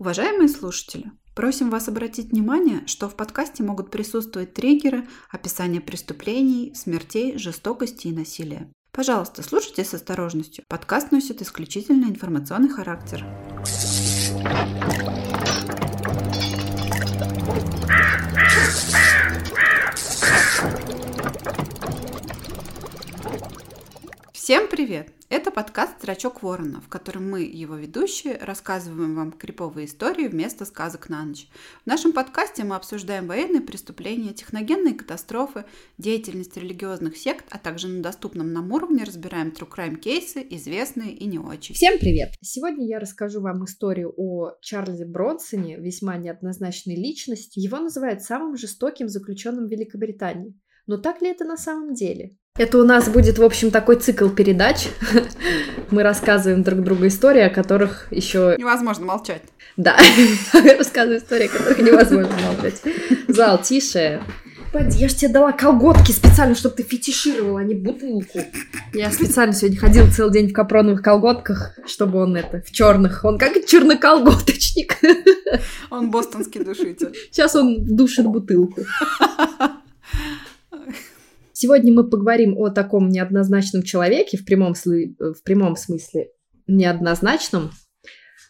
Уважаемые слушатели, просим вас обратить внимание, что в подкасте могут присутствовать триггеры, описание преступлений, смертей, жестокости и насилия. Пожалуйста, слушайте с осторожностью. Подкаст носит исключительно информационный характер. Всем привет! Это подкаст «Зрачок ворона», в котором мы, его ведущие, рассказываем вам криповые истории вместо сказок на ночь. В нашем подкасте мы обсуждаем военные преступления, техногенные катастрофы, деятельность религиозных сект, а также на доступном нам уровне разбираем true crime кейсы, известные и не очень. Всем привет! Сегодня я расскажу вам историю о Чарльзе Бронсоне, весьма неоднозначной личности. Его называют самым жестоким заключенным Великобритании. Но так ли это на самом деле? Это у нас будет, в общем, такой цикл передач. Мы рассказываем друг другу истории, о которых еще... Невозможно молчать. Да, рассказываю истории, о которых невозможно молчать. Зал, тише. Пойди, я же тебе дала колготки специально, чтобы ты фетишировала, а не бутылку. Я специально сегодня ходила целый день в капроновых колготках, чтобы он это, в черных. Он как черноколготочник. Он бостонский душитель. Сейчас он душит бутылку. Сегодня мы поговорим о таком неоднозначном человеке, в прямом, в прямом смысле неоднозначном, Э,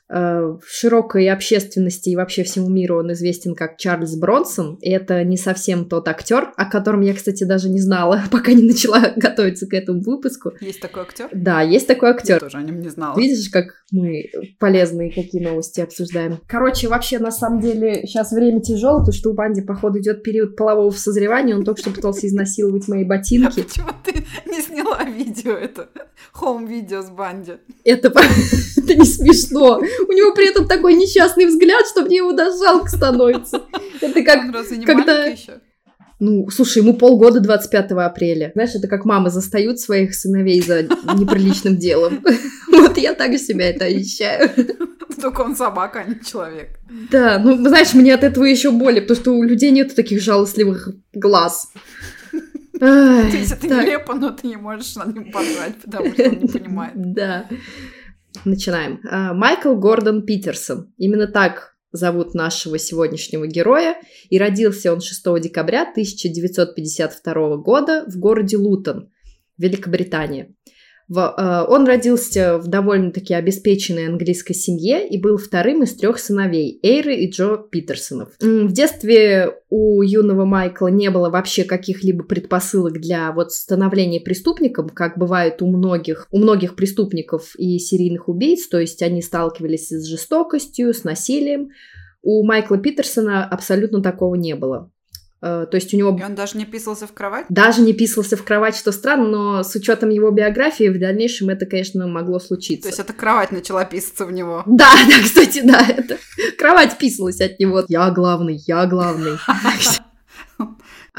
в широкой общественности и вообще всему миру он известен как Чарльз Бронсон. И это не совсем тот актер, о котором я, кстати, даже не знала, пока не начала готовиться к этому выпуску. Есть такой актер? Да, есть такой актер. Я тоже о нем не знала. Видишь, как мы полезные какие новости обсуждаем. Короче, вообще, на самом деле, сейчас время тяжелое, потому что у Банди, походу, идет период полового созревания. Он только что пытался изнасиловать мои ботинки. А почему ты не сняла видео это? Хоум-видео с Банди. Это, это не смешно. У него при этом такой несчастный взгляд, что мне его даже жалко становится. Это как... Когда... Ну, слушай, ему полгода 25 апреля. Знаешь, это как мамы застают своих сыновей за неприличным делом. Вот я так себя это ощущаю. Только он собака, а не человек. Да, ну, знаешь, мне от этого еще более, потому что у людей нет таких жалостливых глаз. То есть это нелепо, но ты не можешь над ним поржать, потому что он не понимает. Да. Начинаем. А, Майкл Гордон Питерсон. Именно так зовут нашего сегодняшнего героя. И родился он 6 декабря 1952 года в городе Лутон, Великобритания. Э, он родился в довольно-таки обеспеченной английской семье и был вторым из трех сыновей Эйры и Джо Питерсонов. В детстве у юного Майкла не было вообще каких-либо предпосылок для вот становления преступником, как бывает у многих, у многих преступников и серийных убийц, то есть они сталкивались с жестокостью, с насилием. У Майкла Питерсона абсолютно такого не было. Э, то есть у него... И он даже не писался в кровать? Даже не писался в кровать, что странно, но с учетом его биографии в дальнейшем это, конечно, могло случиться. То есть это кровать начала писаться в него? Да, да, кстати, да, это кровать писалась от него. Я главный, я главный.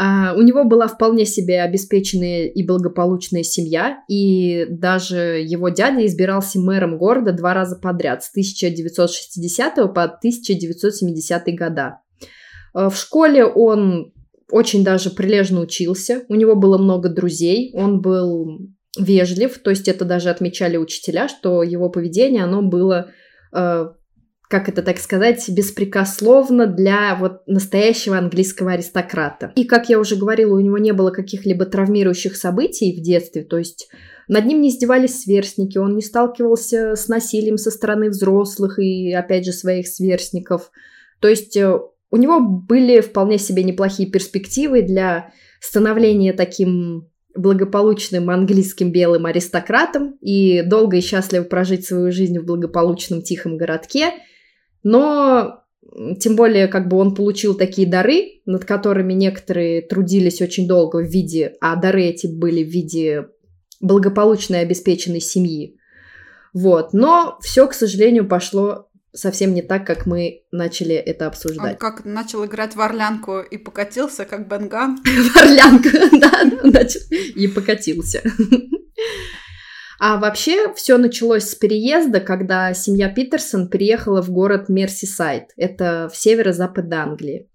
А, у него была вполне себе обеспеченная и благополучная семья, и даже его дядя избирался мэром города два раза подряд, с 1960 по 1970 года. Э, в школе он очень даже прилежно учился, у него было много друзей, он был вежлив, то есть это даже отмечали учителя, что его поведение, оно было, э, как это так сказать, беспрекословно для вот настоящего английского аристократа. И, как я уже говорила, у него не было каких-либо травмирующих событий в детстве, то есть над ним не издевались сверстники, он не сталкивался с насилием со стороны взрослых и, опять же, своих сверстников. То есть э, у него были вполне себе неплохие перспективы для становления таким благополучным английским белым аристократом и долго и счастливо прожить свою жизнь в благополучном тихом городке. Но тем более, как бы он получил такие дары, над которыми некоторые трудились очень долго в виде, а дары эти были в виде благополучной обеспеченной семьи. Вот. Но все, к сожалению, пошло совсем не так, как мы начали это обсуждать. Он как начал играть в орлянку и покатился, как Бенган. В орлянку, да, и покатился. А вообще все началось с переезда, когда семья Питерсон переехала в город Мерсисайд. Это в северо-запад Англии.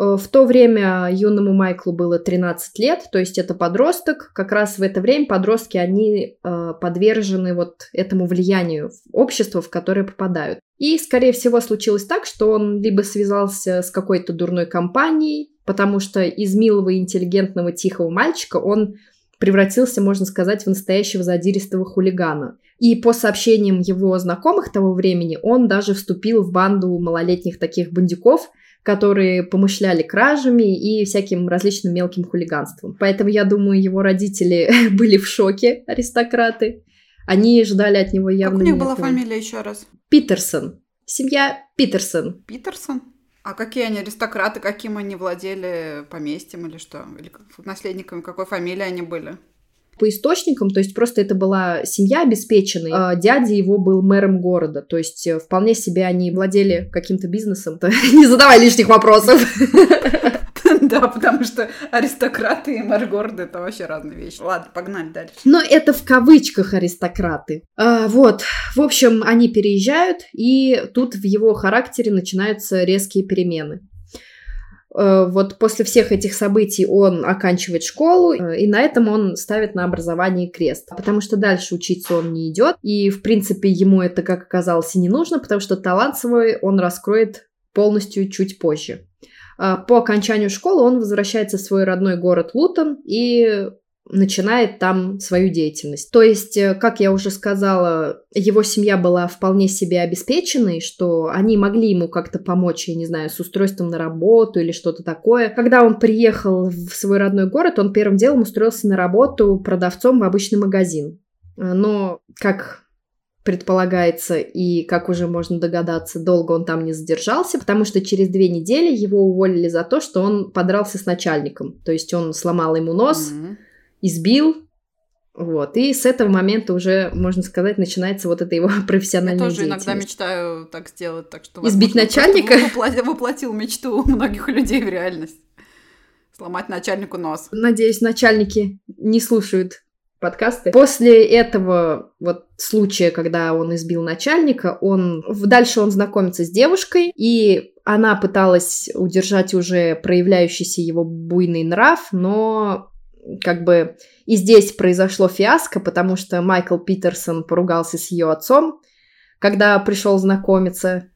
Э, в то время юному Майклу было 13 лет, то есть это подросток. Как раз в это время подростки, они э, подвержены вот этому влиянию общества, в которое попадают. И, скорее всего, случилось так, что он либо связался с какой-то дурной компанией, потому что из милого, интеллигентного, тихого мальчика он превратился, можно сказать, в настоящего задиристого хулигана. И по сообщениям его знакомых того времени, он даже вступил в банду малолетних таких бандюков, которые помышляли кражами и всяким различным мелким хулиганством. Поэтому, я думаю, его родители были в шоке, аристократы. Они ждали от него явно... Как у них была фамилия еще раз? Питерсон. Семья Питерсон. Питерсон? А какие они аристократы, каким они владели поместьем или что? Или наследниками какой фамилии они были? По источникам, то есть просто это была семья обеспеченная. А дядя его был мэром города, то есть э, вполне себе они владели каким-то бизнесом. Не задавай лишних вопросов. Да, потому что аристократы и мэр города это вообще разные вещи. Ладно, погнали дальше. Но это в кавычках аристократы. А, вот, в общем, они переезжают, и тут в его характере начинаются резкие перемены. Э, вот после всех этих событий он оканчивает школу, э, и на этом он ставит на образование крест. Потому что дальше учиться он не идет, и, в принципе, ему это, как оказалось, и не нужно, потому что талант свой он раскроет полностью чуть позже. А по окончанию школы он возвращается в свой родной город Лутон и начинает там свою деятельность. То есть, э, как я уже сказала, его семья была вполне себе обеспеченной, что они могли ему как-то помочь, я не знаю, с устройством на работу или что-то такое. Когда он приехал в свой родной город, он первым делом устроился на работу продавцом в обычный магазин. Э, но, как предполагается, и, как уже можно догадаться, долго он там не задержался, потому что через две недели его уволили за то, что он подрался с начальником. То есть он сломал ему нос, mm-hmm избил, вот. И с этого момента уже, можно сказать, начинается вот это его профессиональная Я тоже иногда мечтаю так сделать, так что... Избить начальника? Воплотил, воплотил мечту многих людей в реальность. Сломать начальнику нос. Надеюсь, начальники не слушают подкасты. После этого вот случая, когда он избил начальника, он дальше он знакомится с девушкой, и она пыталась удержать уже проявляющийся его буйный нрав, но как бы и здесь произошло фиаско, потому что Майкл Питерсон поругался с ее отцом, когда пришел знакомиться.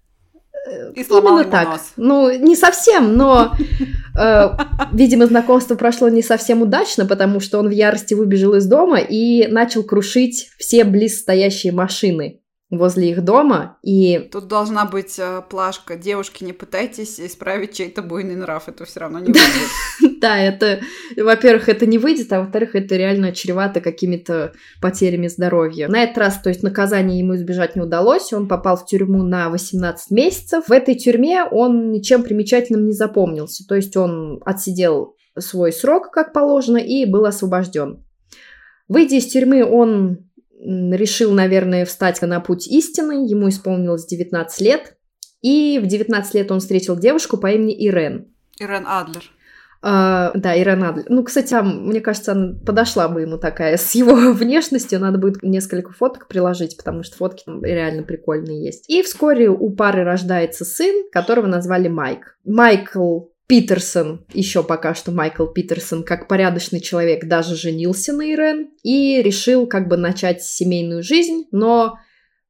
И сломал Именно так. Нос. Ну, не совсем, но, э, видимо, знакомство прошло не совсем удачно, потому что он в ярости выбежал из дома и начал крушить все близстоящие машины возле их дома, и... Тут должна быть э, плашка. Девушки, не пытайтесь исправить чей-то буйный нрав, это все равно не выйдет. Да, это, во-первых, это не выйдет, а во-вторых, это реально чревато какими-то потерями здоровья. На этот раз, то есть, наказание ему избежать не удалось, он попал в тюрьму на 18 месяцев. В этой тюрьме он ничем примечательным не запомнился, то есть, он отсидел свой срок, как положено, и был освобожден. Выйдя из тюрьмы, он решил, наверное, встать на путь истины. Ему исполнилось 19 лет. И в 19 лет он встретил девушку по имени Ирен. Ирен Адлер. Uh, да, Ирен Адлер. Ну, кстати, мне кажется, она подошла бы ему такая с его внешностью. Надо будет несколько фоток приложить, потому что фотки там реально прикольные есть. И вскоре у пары рождается сын, которого назвали Майк. Майкл Питерсон, еще пока что Майкл Питерсон, как порядочный человек, даже женился на Ирен и решил как бы начать семейную жизнь, но,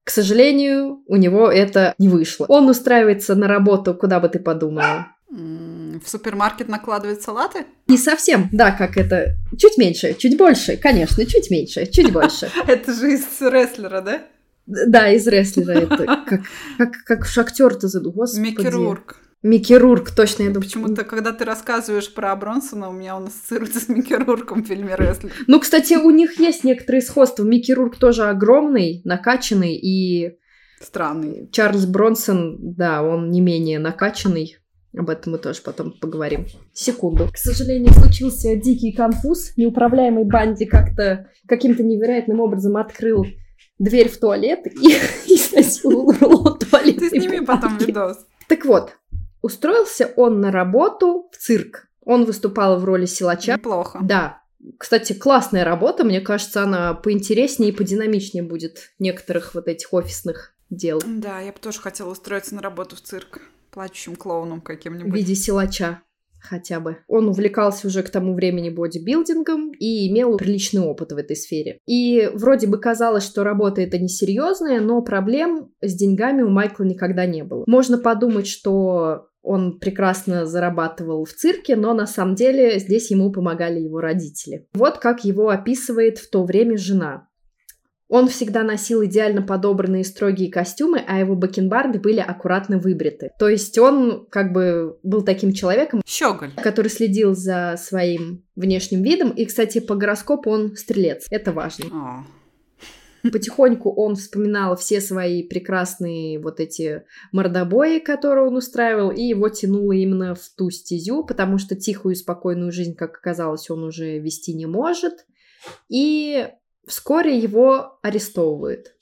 к сожалению, у него это не вышло. Он устраивается на работу, куда бы ты подумала? В супермаркет накладывает салаты? Не совсем, да, как это. Чуть меньше, чуть больше, конечно, чуть меньше, чуть больше. Это же из рестлера, да? Да, из рестлера это. Как, как, как шахтер-то заду, господи. Микки Рурк. Микки Рурк, точно, я думаю. Почему-то, когда ты рассказываешь про Бронсона, у меня он ассоциируется с Микки Рурком в фильме «Рестлер». Ну, кстати, у них есть некоторые сходства. Микки Рурк тоже огромный, накачанный и... Странный. Чарльз Бронсон, да, он не менее накачанный. Об этом мы тоже потом поговорим. Секунду. К сожалению, случился дикий конфуз. Неуправляемый Банди как-то каким-то невероятным образом открыл дверь в туалет и изнасиловал туалет. Ты сними потом видос. Так вот, Устроился он на работу в цирк. Он выступал в роли силача. Неплохо. Да. Кстати, классная работа. Мне кажется, она поинтереснее и подинамичнее будет некоторых вот этих офисных дел. Да, я бы тоже хотела устроиться на работу в цирк. Плачущим клоуном каким-нибудь. В виде силача. хотя бы. Он увлекался уже к тому времени бодибилдингом и имел приличный опыт в этой сфере. И вроде бы казалось, что работа это несерьезная, но проблем с деньгами у Майкла никогда не было. Можно подумать, что он прекрасно зарабатывал в цирке, но на самом деле здесь ему помогали его родители. Вот как его описывает в то время жена. Он всегда носил идеально подобранные строгие костюмы, а его бакенбарды были аккуратно выбриты. То есть он как бы был таким человеком, Щеголь. который следил за своим внешним видом. И, кстати, по гороскопу он стрелец. Это важно. О. Потихоньку он вспоминал все свои прекрасные вот эти мордобои, которые он устраивал, и его тянуло именно в ту стезю, потому что тихую и спокойную жизнь, как оказалось, он уже вести не может. И вскоре его арестовывают.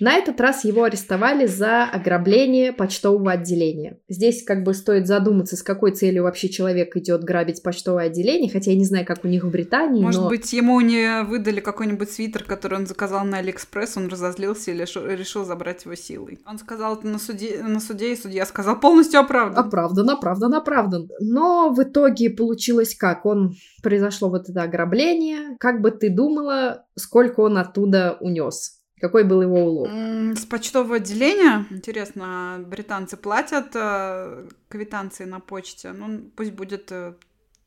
На этот раз его арестовали за ограбление почтового отделения. Здесь как бы стоит задуматься, с какой целью вообще человек идет грабить почтовое отделение, хотя я не знаю, как у них в Британии. Может но... быть, ему не выдали какой-нибудь свитер, который он заказал на Алиэкспресс, он разозлился и решил, решил забрать его силой. Он сказал это на суде, на суде, и судья сказал полностью оправдан. Оправдан, оправдан, оправдан. Но в итоге получилось как? Он произошло вот это ограбление. Как бы ты думала, сколько он оттуда унес? Какой был его улов? С почтового отделения, интересно, британцы платят э, квитанции на почте? Ну, пусть будет э,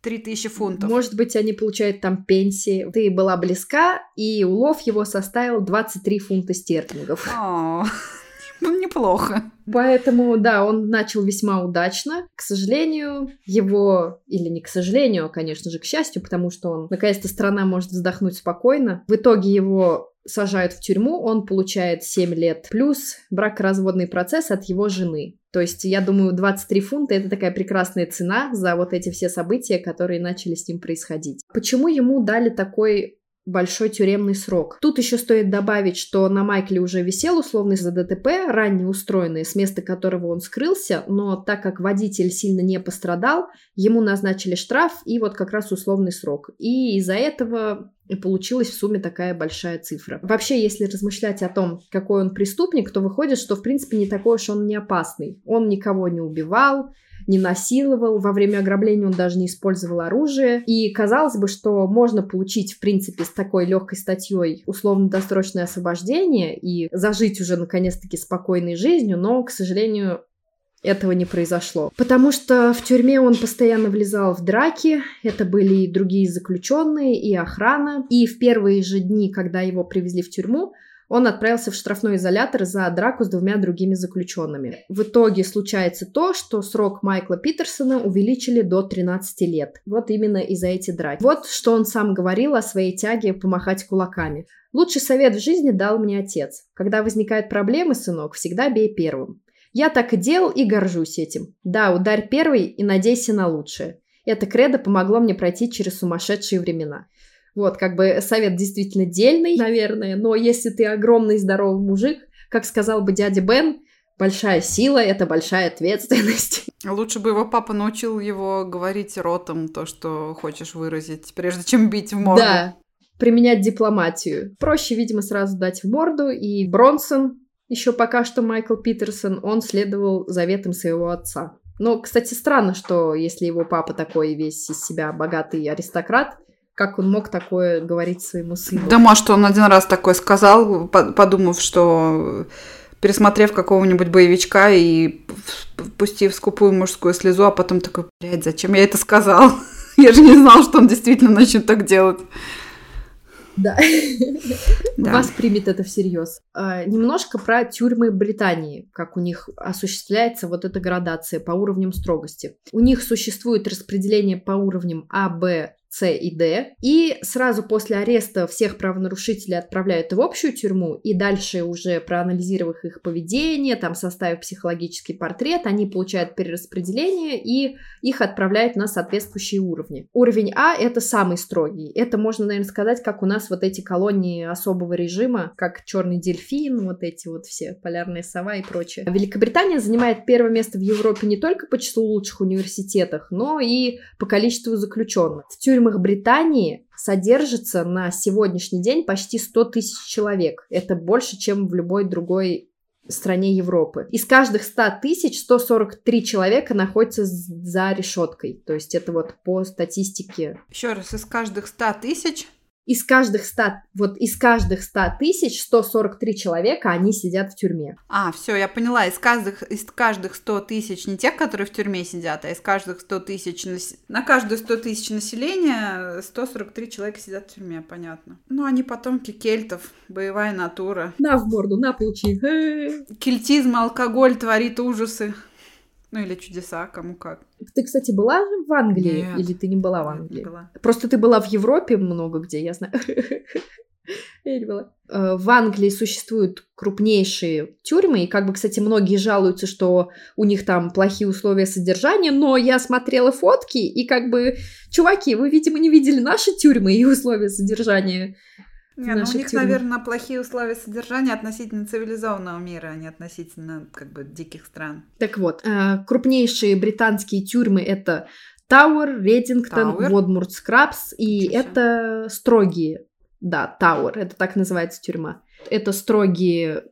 3000 фунтов. Может быть, они получают там пенсии. Ты была близка, и улов его составил 23 фунта стерлингов. О, ну, неплохо. Поэтому, да, он начал весьма удачно. К сожалению, его, или не к сожалению, а, конечно же, к счастью, потому что он, наконец-то, страна может вздохнуть спокойно. В итоге его сажают в тюрьму, он получает 7 лет, плюс бракоразводный процесс от его жены. То есть, я думаю, 23 фунта — это такая прекрасная цена за вот эти все события, которые начали с ним происходить. Почему ему дали такой большой тюремный срок. Тут еще стоит добавить, что на Майкле уже висел условный за ДТП, ранее устроенный, с места которого он скрылся, но так как водитель сильно не пострадал, ему назначили штраф и вот как раз условный срок. И из-за этого и получилась в сумме такая большая цифра. Вообще, если размышлять о том, какой он преступник, то выходит, что в принципе не такой уж он не опасный. Он никого не убивал, не насиловал, во время ограбления он даже не использовал оружие. И казалось бы, что можно получить, в принципе, с такой легкой статьей условно-досрочное освобождение и зажить уже наконец-таки спокойной жизнью, но, к сожалению, этого не произошло. Потому что в тюрьме он постоянно влезал в драки, это были и другие заключенные, и охрана. И в первые же дни, когда его привезли в тюрьму, он отправился в штрафной изолятор за драку с двумя другими заключенными. В итоге случается то, что срок Майкла Питерсона увеличили до 13 лет. Вот именно из-за эти драки. Вот что он сам говорил о своей тяге помахать кулаками. Лучший совет в жизни дал мне отец. Когда возникают проблемы, сынок, всегда бей первым. Я так и делал и горжусь этим. Да, ударь первый и надейся на лучшее. Это кредо помогло мне пройти через сумасшедшие времена. Вот, как бы совет действительно дельный, наверное, но если ты огромный здоровый мужик, как сказал бы дядя Бен, большая сила — это большая ответственность. Лучше бы его папа научил его говорить ротом то, что хочешь выразить, прежде чем бить в морду. Да, применять дипломатию. Проще, видимо, сразу дать в морду, и Бронсон, еще пока что Майкл Питерсон, он следовал заветам своего отца. Но, кстати, странно, что если его папа такой весь из себя богатый аристократ, как он мог такое говорить своему сыну? Да, может, он один раз такое сказал, подумав, что пересмотрев какого-нибудь боевичка и пустив скупую мужскую слезу, а потом такой, блядь, зачем я это сказал? Я же не знал, что он действительно начнет так делать. Да. да. Вас примет это всерьез. А, немножко про тюрьмы Британии, как у них осуществляется вот эта градация по уровням строгости. У них существует распределение по уровням А, Б, с и Д. И сразу после ареста всех правонарушителей отправляют в общую тюрьму, и дальше уже проанализировав их поведение, там составив психологический портрет, они получают перераспределение и их отправляют на соответствующие уровни. Уровень А — это самый строгий. Это можно, наверное, сказать, как у нас вот эти колонии особого режима, как черный дельфин, вот эти вот все, полярная сова и прочее. Великобритания занимает первое место в Европе не только по числу лучших университетов, но и по количеству заключенных. В тюрьме тюрьмах Британии содержится на сегодняшний день почти 100 тысяч человек. Это больше, чем в любой другой стране Европы. Из каждых 100 тысяч 143 человека находятся за решеткой. То есть это вот по статистике. Еще раз, из каждых 100 тысяч из каждых 100, вот из каждых 100 тысяч 143 человека, они сидят в тюрьме. А, все, я поняла. Из каждых, из каждых 100 тысяч, не тех, которые в тюрьме сидят, а из каждых 100 тысяч, на каждую 100 тысяч населения 143 человека сидят в тюрьме, понятно. Ну, они потомки кельтов, боевая натура. На в морду, на получи. Кельтизм, алкоголь творит ужасы. Ну или чудеса, кому как. Ты, кстати, была в Англии? Нет. Или ты не была в Англии? Не была. Просто ты была в Европе много где, я знаю. Я не была. Э, в Англии существуют крупнейшие тюрьмы, и как бы, кстати, многие жалуются, что у них там плохие условия содержания, но я смотрела фотки, и как бы, чуваки, вы, видимо, не видели наши тюрьмы и условия содержания не, ну у них, тюрьмах. наверное, плохие условия содержания относительно цивилизованного мира, а не относительно как бы диких стран. Так вот, э, крупнейшие британские тюрьмы это Тауэр, Редингтон, Водмурт Скрабс, и Чуть это строгие, да, Тауэр, это так называется тюрьма. Это строгие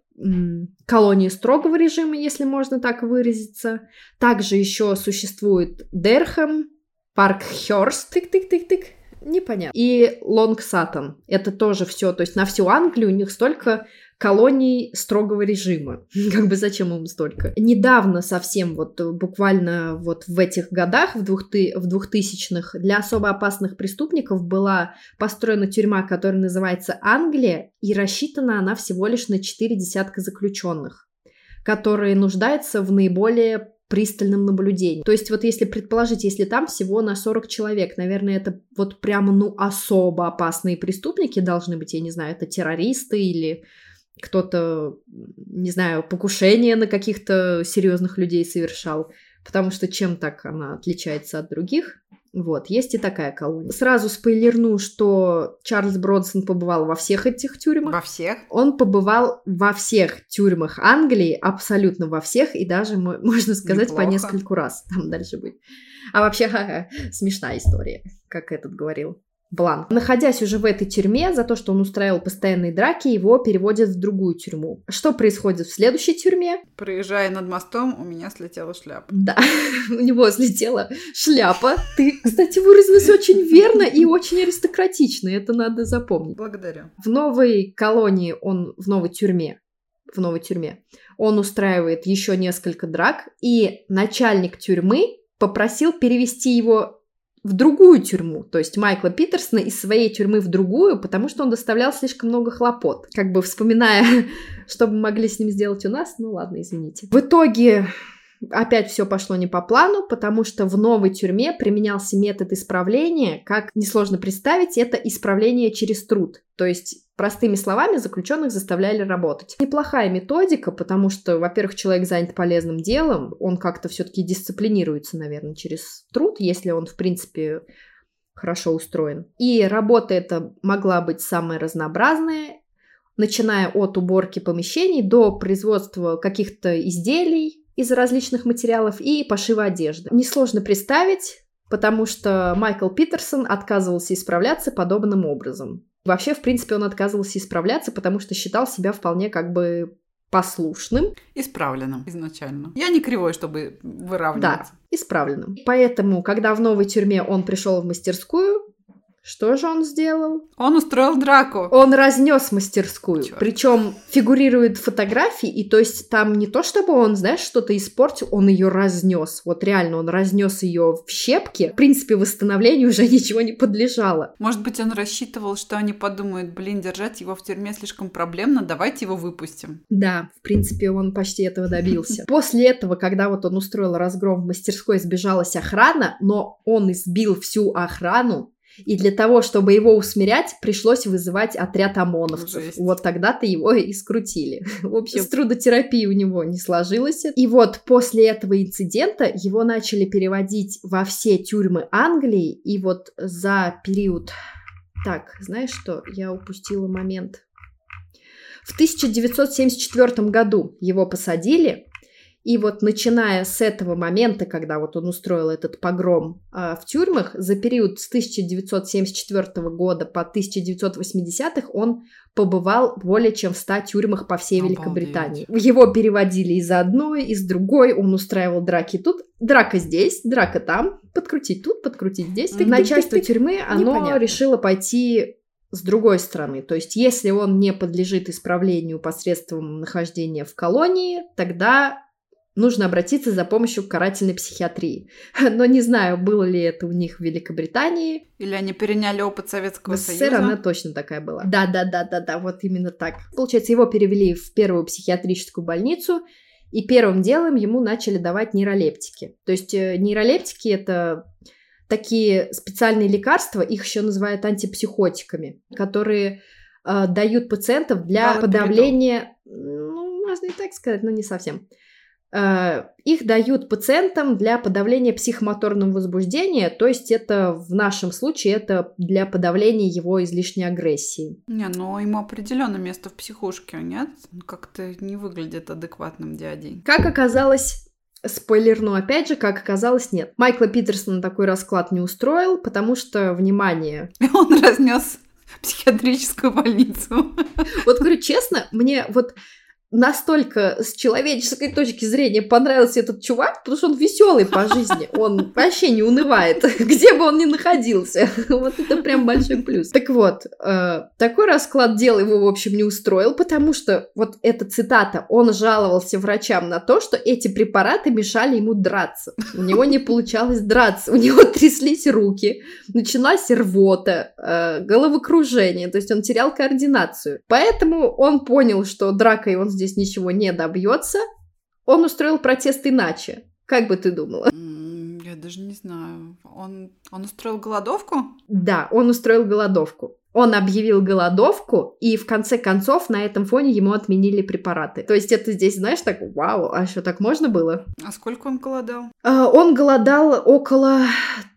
колонии строгого режима, если можно так выразиться. Также еще существует Дерхэм, Парк Хёрст, тык-тык-тык-тык, непонятно. И Лонг Саттон. Это тоже все. То есть на всю Англию у них столько колоний строгого режима. Как бы зачем им столько? Недавно совсем, вот буквально вот в этих годах, в, двухты, в двухтысячных, для особо опасных преступников была построена тюрьма, которая называется Англия, и рассчитана она всего лишь на четыре десятка заключенных, которые нуждаются в наиболее пристальном наблюдении. То есть вот если предположить, если там всего на 40 человек, наверное, это вот прямо, ну, особо опасные преступники должны быть, я не знаю, это террористы или кто-то, не знаю, покушение на каких-то серьезных людей совершал, потому что чем так она отличается от других? Вот, есть и такая колония. Сразу спойлерну, что Чарльз Бронсон побывал во всех этих тюрьмах. Во всех? Он побывал во всех тюрьмах Англии, абсолютно во всех, и даже, можно сказать, Неплохо. по нескольку раз. Там дальше будет. А вообще, ха-ха, смешная история, как этот говорил. Бланк. Находясь уже в этой тюрьме, за то, что он устраивал постоянные драки, его переводят в другую тюрьму. Что происходит в следующей тюрьме? Проезжая над мостом, у меня слетела шляпа. Да, у него слетела шляпа. Ты, кстати, выразилась очень верно и очень аристократично, это надо запомнить. Благодарю. В новой колонии он, в новой тюрьме, в новой тюрьме, он устраивает еще несколько драк, и начальник тюрьмы попросил перевести его в другую тюрьму, то есть Майкла Питерсона из своей тюрьмы в другую, потому что он доставлял слишком много хлопот. Как бы вспоминая, что бы могли с ним сделать у нас, ну ладно, извините. В итоге опять все пошло не по плану, потому что в новой тюрьме применялся метод исправления, как несложно представить, это исправление через труд. То есть Простыми словами, заключенных заставляли работать. Неплохая методика, потому что, во-первых, человек занят полезным делом, он как-то все-таки дисциплинируется, наверное, через труд, если он, в принципе, хорошо устроен. И работа эта могла быть самая разнообразная, начиная от уборки помещений до производства каких-то изделий, из различных материалов и пошива одежды. Несложно представить, потому что Майкл Питерсон отказывался исправляться подобным образом. Вообще, в принципе, он отказывался исправляться, потому что считал себя вполне как бы послушным. Исправленным изначально. Я не кривой, чтобы выравниваться. Да, исправленным. Поэтому, когда в новой тюрьме он пришел в мастерскую, что же он сделал? Он устроил драку. Он разнес мастерскую. Причем фигурируют фотографии, и то есть там не то, чтобы он, знаешь, что-то испортил, он ее разнес. Вот реально, он разнес ее в щепки. В принципе, восстановлению уже ничего не подлежало. Может быть, он рассчитывал, что они подумают, блин, держать его в тюрьме слишком проблемно, давайте его выпустим. Да, в принципе, он почти этого добился. После этого, когда вот он устроил разгром в мастерской, сбежалась охрана, но он избил всю охрану, и для того, чтобы его усмирять, пришлось вызывать отряд ОМОНовцев. Жесть. Вот тогда-то его и скрутили. В общем, с трудотерапией у него не сложилось. И вот после этого инцидента его начали переводить во все тюрьмы Англии. И вот за период... Так, знаешь что? Я упустила момент. В 1974 году его посадили, И вот начиная с этого момента, когда вот он устроил этот погром э, в тюрьмах, за период с 1974 года по 1980-х он побывал более чем в 100 тюрьмах по всей Обалдеть. Великобритании. Его переводили из одной, из другой, он устраивал драки тут, драка здесь, драка там, подкрутить тут, подкрутить здесь. Тык-тык-тык-тык. Начальство тюрьмы, оно Непонятно. решило пойти с другой стороны. То есть, если он не подлежит исправлению посредством нахождения в колонии, тогда нужно обратиться за помощью к карательной психиатрии. Но не знаю, было ли это у них в Великобритании. Или они переняли опыт Советского В СССР Союза? она точно такая была. Да-да-да-да-да, вот именно так. Получается, его перевели в первую психиатрическую больницу, и первым делом ему начали давать нейролептики. То есть э, нейролептики это такие специальные лекарства, их еще называют антипсихотиками, которые э, дают пациентов для Галоперидол. подавления, ну, можно и так сказать, но не совсем. Э, Их дают пациентам для подавления психомоторного возбуждения, то есть это в нашем случае это для подавления его излишней агрессии. Не, ну ему определенно место в психушке, нет? Он как-то не выглядит адекватным дядей. Как оказалось, спойлерну опять же, как оказалось, нет. Майкла Питерсона такой расклад не устроил, потому что, внимание, он разнес психиатрическую больницу. вот говорю честно, мне вот настолько с человеческой точки зрения понравился этот чувак, потому что он веселый по жизни, он вообще не унывает, где бы он ни находился. Вот это прям большой плюс. Так вот, э, такой расклад дел его, в общем, не устроил, потому что, вот эта цитата, он жаловался врачам на то, что эти препараты мешали ему драться. У него не получалось драться, у него тряслись руки, началась рвота, э, головокружение, то есть он терял координацию. Поэтому он понял, что дракой он здесь ничего не добьется. Он устроил протест иначе. Как бы ты думала? Я даже не знаю. Он, он устроил голодовку? Да, он устроил голодовку. Он объявил голодовку, и в конце концов на этом фоне ему отменили препараты. То есть это здесь, знаешь, так, вау, а что, так можно было? А сколько он голодал? А, Он голодал около,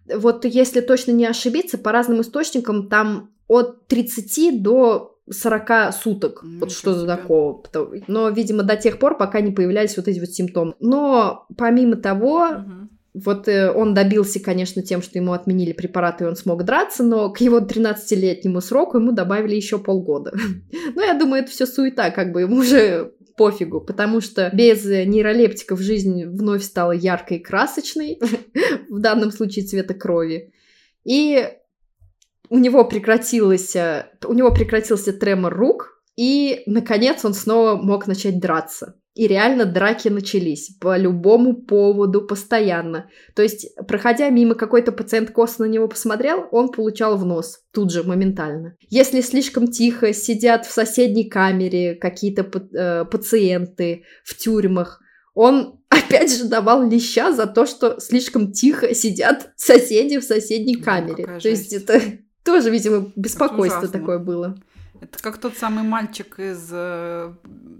вот если точно не ошибиться, по разным источникам, там от 30 до 40 суток. Ничего Вот что-то себе. такого. Но, видимо, до тех пор, пока не появлялись вот эти вот симптомы. Но помимо того, Мгм. вот э, он добился, конечно, тем, что ему отменили препараты, и он смог драться, но к его 13-летнему сроку ему добавили еще полгода. Ну, я думаю, это все суета, как бы ему уже пофигу, потому что без нейролептиков жизнь вновь стала яркой и красочной, в данном случае цвета крови. И у него прекратилось, э, у него прекратился тремор рук, и, наконец, он снова мог начать драться. И реально драки начались по любому поводу, постоянно. То есть, проходя мимо, какой-то пациент косо на него посмотрел, он получал в нос тут же, моментально. Если слишком тихо сидят в соседней камере какие-то э, пациенты в тюрьмах, он опять же давал леща за то, что слишком тихо сидят соседи в соседней Ну, камере. какая То есть это тоже, видимо, беспокойство такое было. Это как тот самый мальчик из э,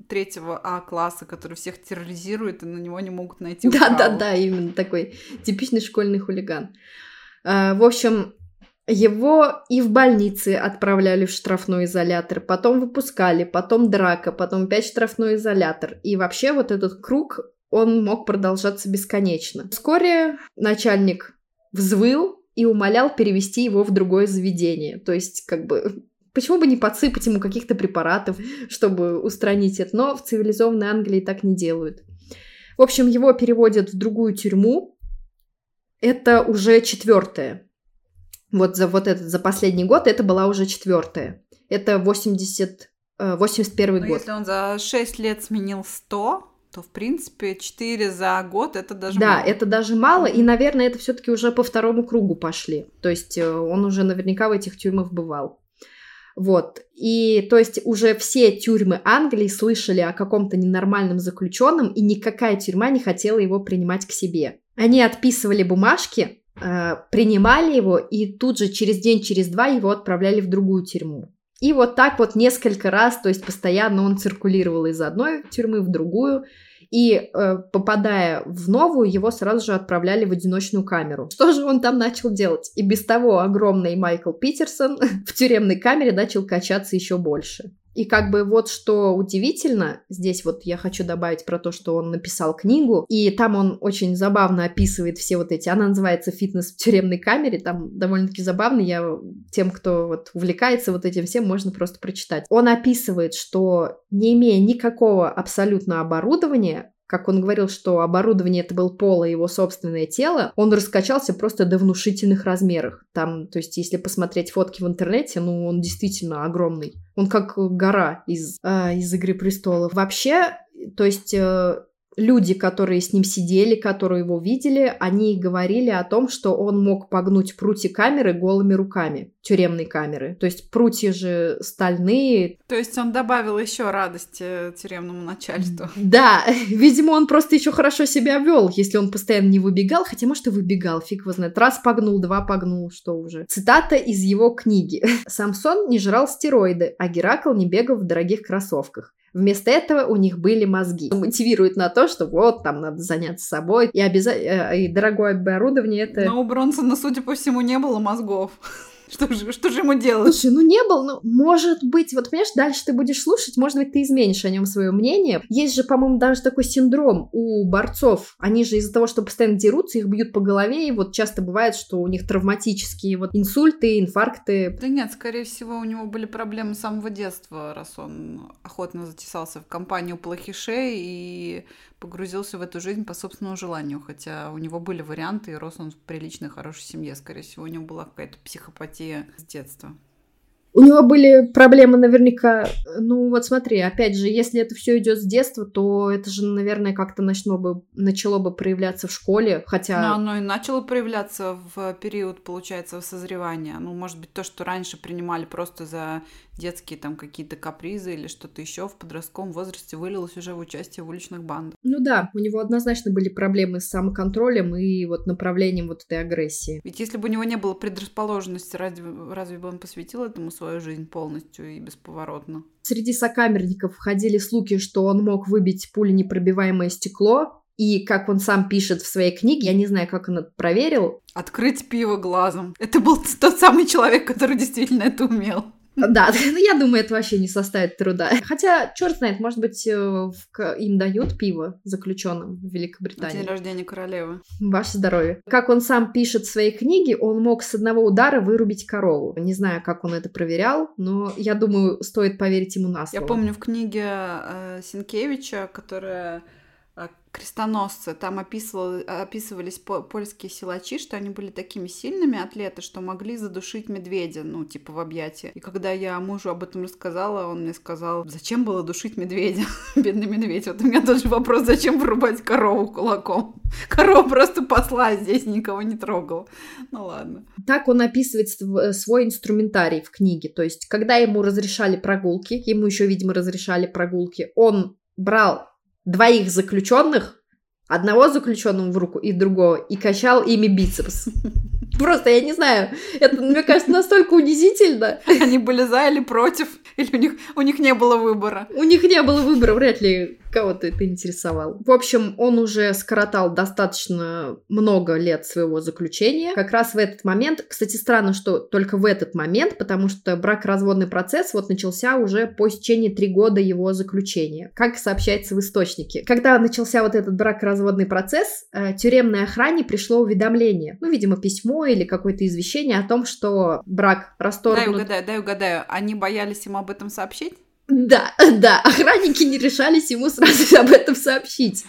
третьего А класса, который всех терроризирует, и на него не могут найти Да, да, управу. да, именно такой типичный школьный хулиган. А, В общем, его и в больнице отправляли в штрафной изолятор, потом выпускали, потом драка, потом опять штрафной изолятор. И вообще вот этот круг, он мог продолжаться бесконечно. Вскоре начальник взвыл и умолял перевести его в другое заведение. То есть, как бы, почему бы не подсыпать ему каких-то препаратов, чтобы устранить это? Но в цивилизованной Англии так не делают. В общем, его переводят в другую тюрьму. Это уже четвертая. Вот за вот этот, за последний год это была уже четвертая. Это 80, э, 81 Но год. если он за 6 лет сменил 100, то, в принципе, 4 за год это даже Да, мало. это даже мало, и, наверное, это все-таки уже по второму кругу пошли. То есть э, он уже наверняка в этих тюрьмах бывал. Вот. И то есть уже все тюрьмы Англии слышали о каком-то ненормальном заключенном, и никакая тюрьма не хотела его принимать к себе. Они отписывали бумажки, э, принимали его, и тут же через день, через два его отправляли в другую тюрьму. И вот так вот несколько раз, то есть постоянно он циркулировал из одной тюрьмы в другую, и э, попадая в новую, его сразу же отправляли в одиночную камеру. Что же он там начал делать? И без того огромный Майкл Питерсон в тюремной камере начал качаться еще больше. И как бы вот что удивительно, здесь вот я хочу добавить про то, что он написал книгу, и там он очень забавно описывает все вот эти, она называется «Фитнес в тюремной камере», там довольно-таки забавно, я тем, кто вот увлекается вот этим всем, можно просто прочитать. Он описывает, что не имея никакого абсолютно оборудования, как он говорил, что оборудование это был пол и его собственное тело, он раскачался просто до внушительных размеров. Там, то есть, если посмотреть фотки в интернете, ну, он действительно огромный. Он как гора из, э, из «Игры престолов». Вообще, то есть, э, люди, которые с ним сидели, которые его видели, они говорили о том, что он мог погнуть прутья камеры голыми руками, тюремной камеры. То есть прутья же стальные. То есть он добавил еще радости тюремному начальству. Да, видимо, он просто еще хорошо себя вел, если он постоянно не выбегал, хотя, может, и выбегал, фиг его знает. Раз погнул, два погнул, что уже. Цитата из его книги. «Самсон не жрал стероиды, а Геракл не бегал в дорогих кроссовках. Вместо этого у них были мозги. Мотивирует на то, что вот, там надо заняться собой. И, обязательно, э, и дорогое оборудование это... Но у Бронсона, судя по всему, не было мозгов. Что же, что же ему делать? Слушай, ну не был, ну, может быть, вот понимаешь, дальше ты будешь слушать, может быть, ты изменишь о нем свое мнение. Есть же, по-моему, даже такой синдром у борцов. Они же из-за того, что постоянно дерутся, их бьют по голове, и вот часто бывает, что у них травматические вот инсульты, инфаркты. Да нет, скорее всего, у него были проблемы с самого детства, раз он охотно затесался в компанию плохишей и погрузился в эту жизнь по собственному желанию, хотя у него были варианты, и рос он в приличной, хорошей семье. Скорее всего, у него была какая-то психопатия с детства. У него были проблемы наверняка. Ну вот смотри, опять же, если это все идет с детства, то это же, наверное, как-то начало бы, начало бы проявляться в школе, хотя... Но оно и начало проявляться в период, получается, созревания. Ну, может быть, то, что раньше принимали просто за детские там какие-то капризы или что-то еще в подростковом возрасте вылилось уже в участие в уличных бандах. Ну да, у него однозначно были проблемы с самоконтролем и вот направлением вот этой агрессии. Ведь если бы у него не было предрасположенности, разве, разве бы он посвятил этому свою жизнь полностью и бесповоротно? Среди сокамерников ходили слухи, что он мог выбить пуленепробиваемое стекло, и как он сам пишет в своей книге, я не знаю, как он это проверил. Открыть пиво глазом. Это был тот самый человек, который действительно это умел. Да, ну я думаю, это вообще не составит труда. Хотя, черт знает, может быть, э, им дают пиво заключенным в Великобритании. День рождения королевы. Ваше здоровье. Как он сам пишет в своей книге, он мог с одного удара вырубить корову. Не знаю, как он это проверял, но я думаю, стоит поверить ему на слово. Я помню в книге э, Синкевича, которая крестоносцы. Там описывал, описывались польские силачи, что они были такими сильными атлеты, что могли задушить медведя, ну, типа в объятии. И когда я мужу об этом рассказала, он мне сказал, зачем было душить медведя? Бедный медведь. Вот у меня тот же вопрос, зачем вырубать корову кулаком? Корова просто посла здесь, никого не трогала. Ну ладно. Так он описывает свой инструментарий в книге. То есть, когда ему разрешали прогулки, ему еще, видимо, разрешали прогулки, он брал двоих заключенных, одного заключенного в руку и другого, и качал ими бицепс. Просто, я не знаю, это, мне кажется, настолько унизительно. Они были за или против? Или у них, у них не было выбора? У них не было выбора, вряд ли кого-то это интересовал. В общем, он уже скоротал достаточно много лет своего заключения. Как раз в этот момент, кстати, странно, что только в этот момент, потому что брак-разводный процесс вот начался уже по истечении три года его заключения, как сообщается в источнике. Когда начался вот этот брак-разводный процесс, э, тюремной охране пришло уведомление, ну, видимо, письмо или какое-то извещение о том, что брак расторгнут. Дай угадаю, дай угадаю. Они боялись ему об этом сообщить? Да, да, охранники не решались ему сразу об этом сообщить.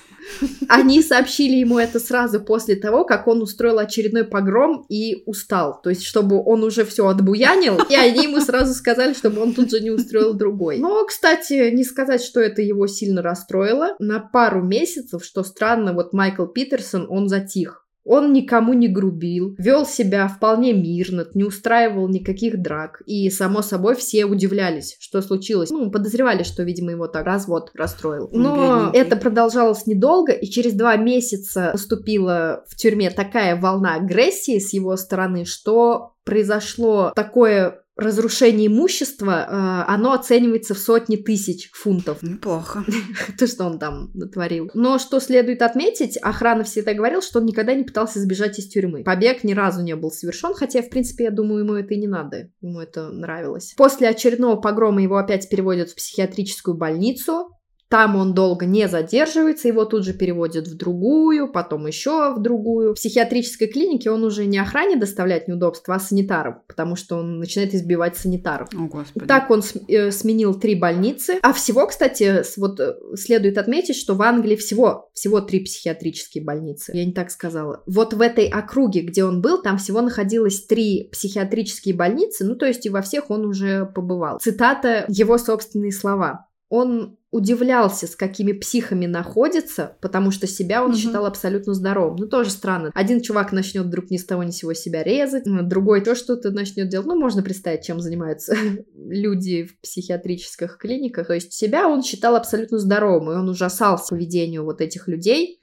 Они сообщили ему это сразу после того, как он устроил очередной погром и устал. То есть, чтобы он уже все отбуянил, и они ему сразу сказали, чтобы он тут же не устроил другой. Но, кстати, не сказать, что это его сильно расстроило. На пару месяцев, что странно, вот Майкл Питерсон, он затих. Он никому не грубил, вел себя вполне мирно, не устраивал никаких драк. И, само собой, все удивлялись, что случилось. Ну, подозревали, что, видимо, его так развод расстроил. Но Бедненький. это продолжалось недолго, и через два месяца наступила в тюрьме такая волна агрессии с его стороны, что произошло такое разрушение имущества, э, оно оценивается в сотни тысяч фунтов. Неплохо. То, что он там натворил. Но что следует отметить, охрана всегда говорил, что он никогда не пытался сбежать из тюрьмы. Побег ни разу не был совершен, хотя, в принципе, я думаю, ему это и не надо. Ему это нравилось. После очередного погрома его опять переводят в психиатрическую больницу. Там он долго не задерживается, его тут же переводят в другую, потом еще в другую. В психиатрической клинике он уже не охране доставляет неудобства, а санитарам, потому что он начинает избивать санитаров. О, Господи. Так он э, сменил три больницы. А всего, кстати, вот э, следует отметить, что в Англии всего, всего три психиатрические больницы. Я не так сказала. Вот в этой округе, где он был, там всего находилось три психиатрические больницы, ну то есть и во всех он уже побывал. Цитата его собственные слова. Он удивлялся, с какими психами находится, потому что себя он Мгм. считал абсолютно здоровым. Ну, тоже странно. Один чувак начнет вдруг ни с того ни с сего себя резать, другой то что-то начнет делать. Ну, можно представить, чем занимаются люди в психиатрических клиниках. То есть себя он считал абсолютно здоровым, и он ужасался поведению вот этих людей.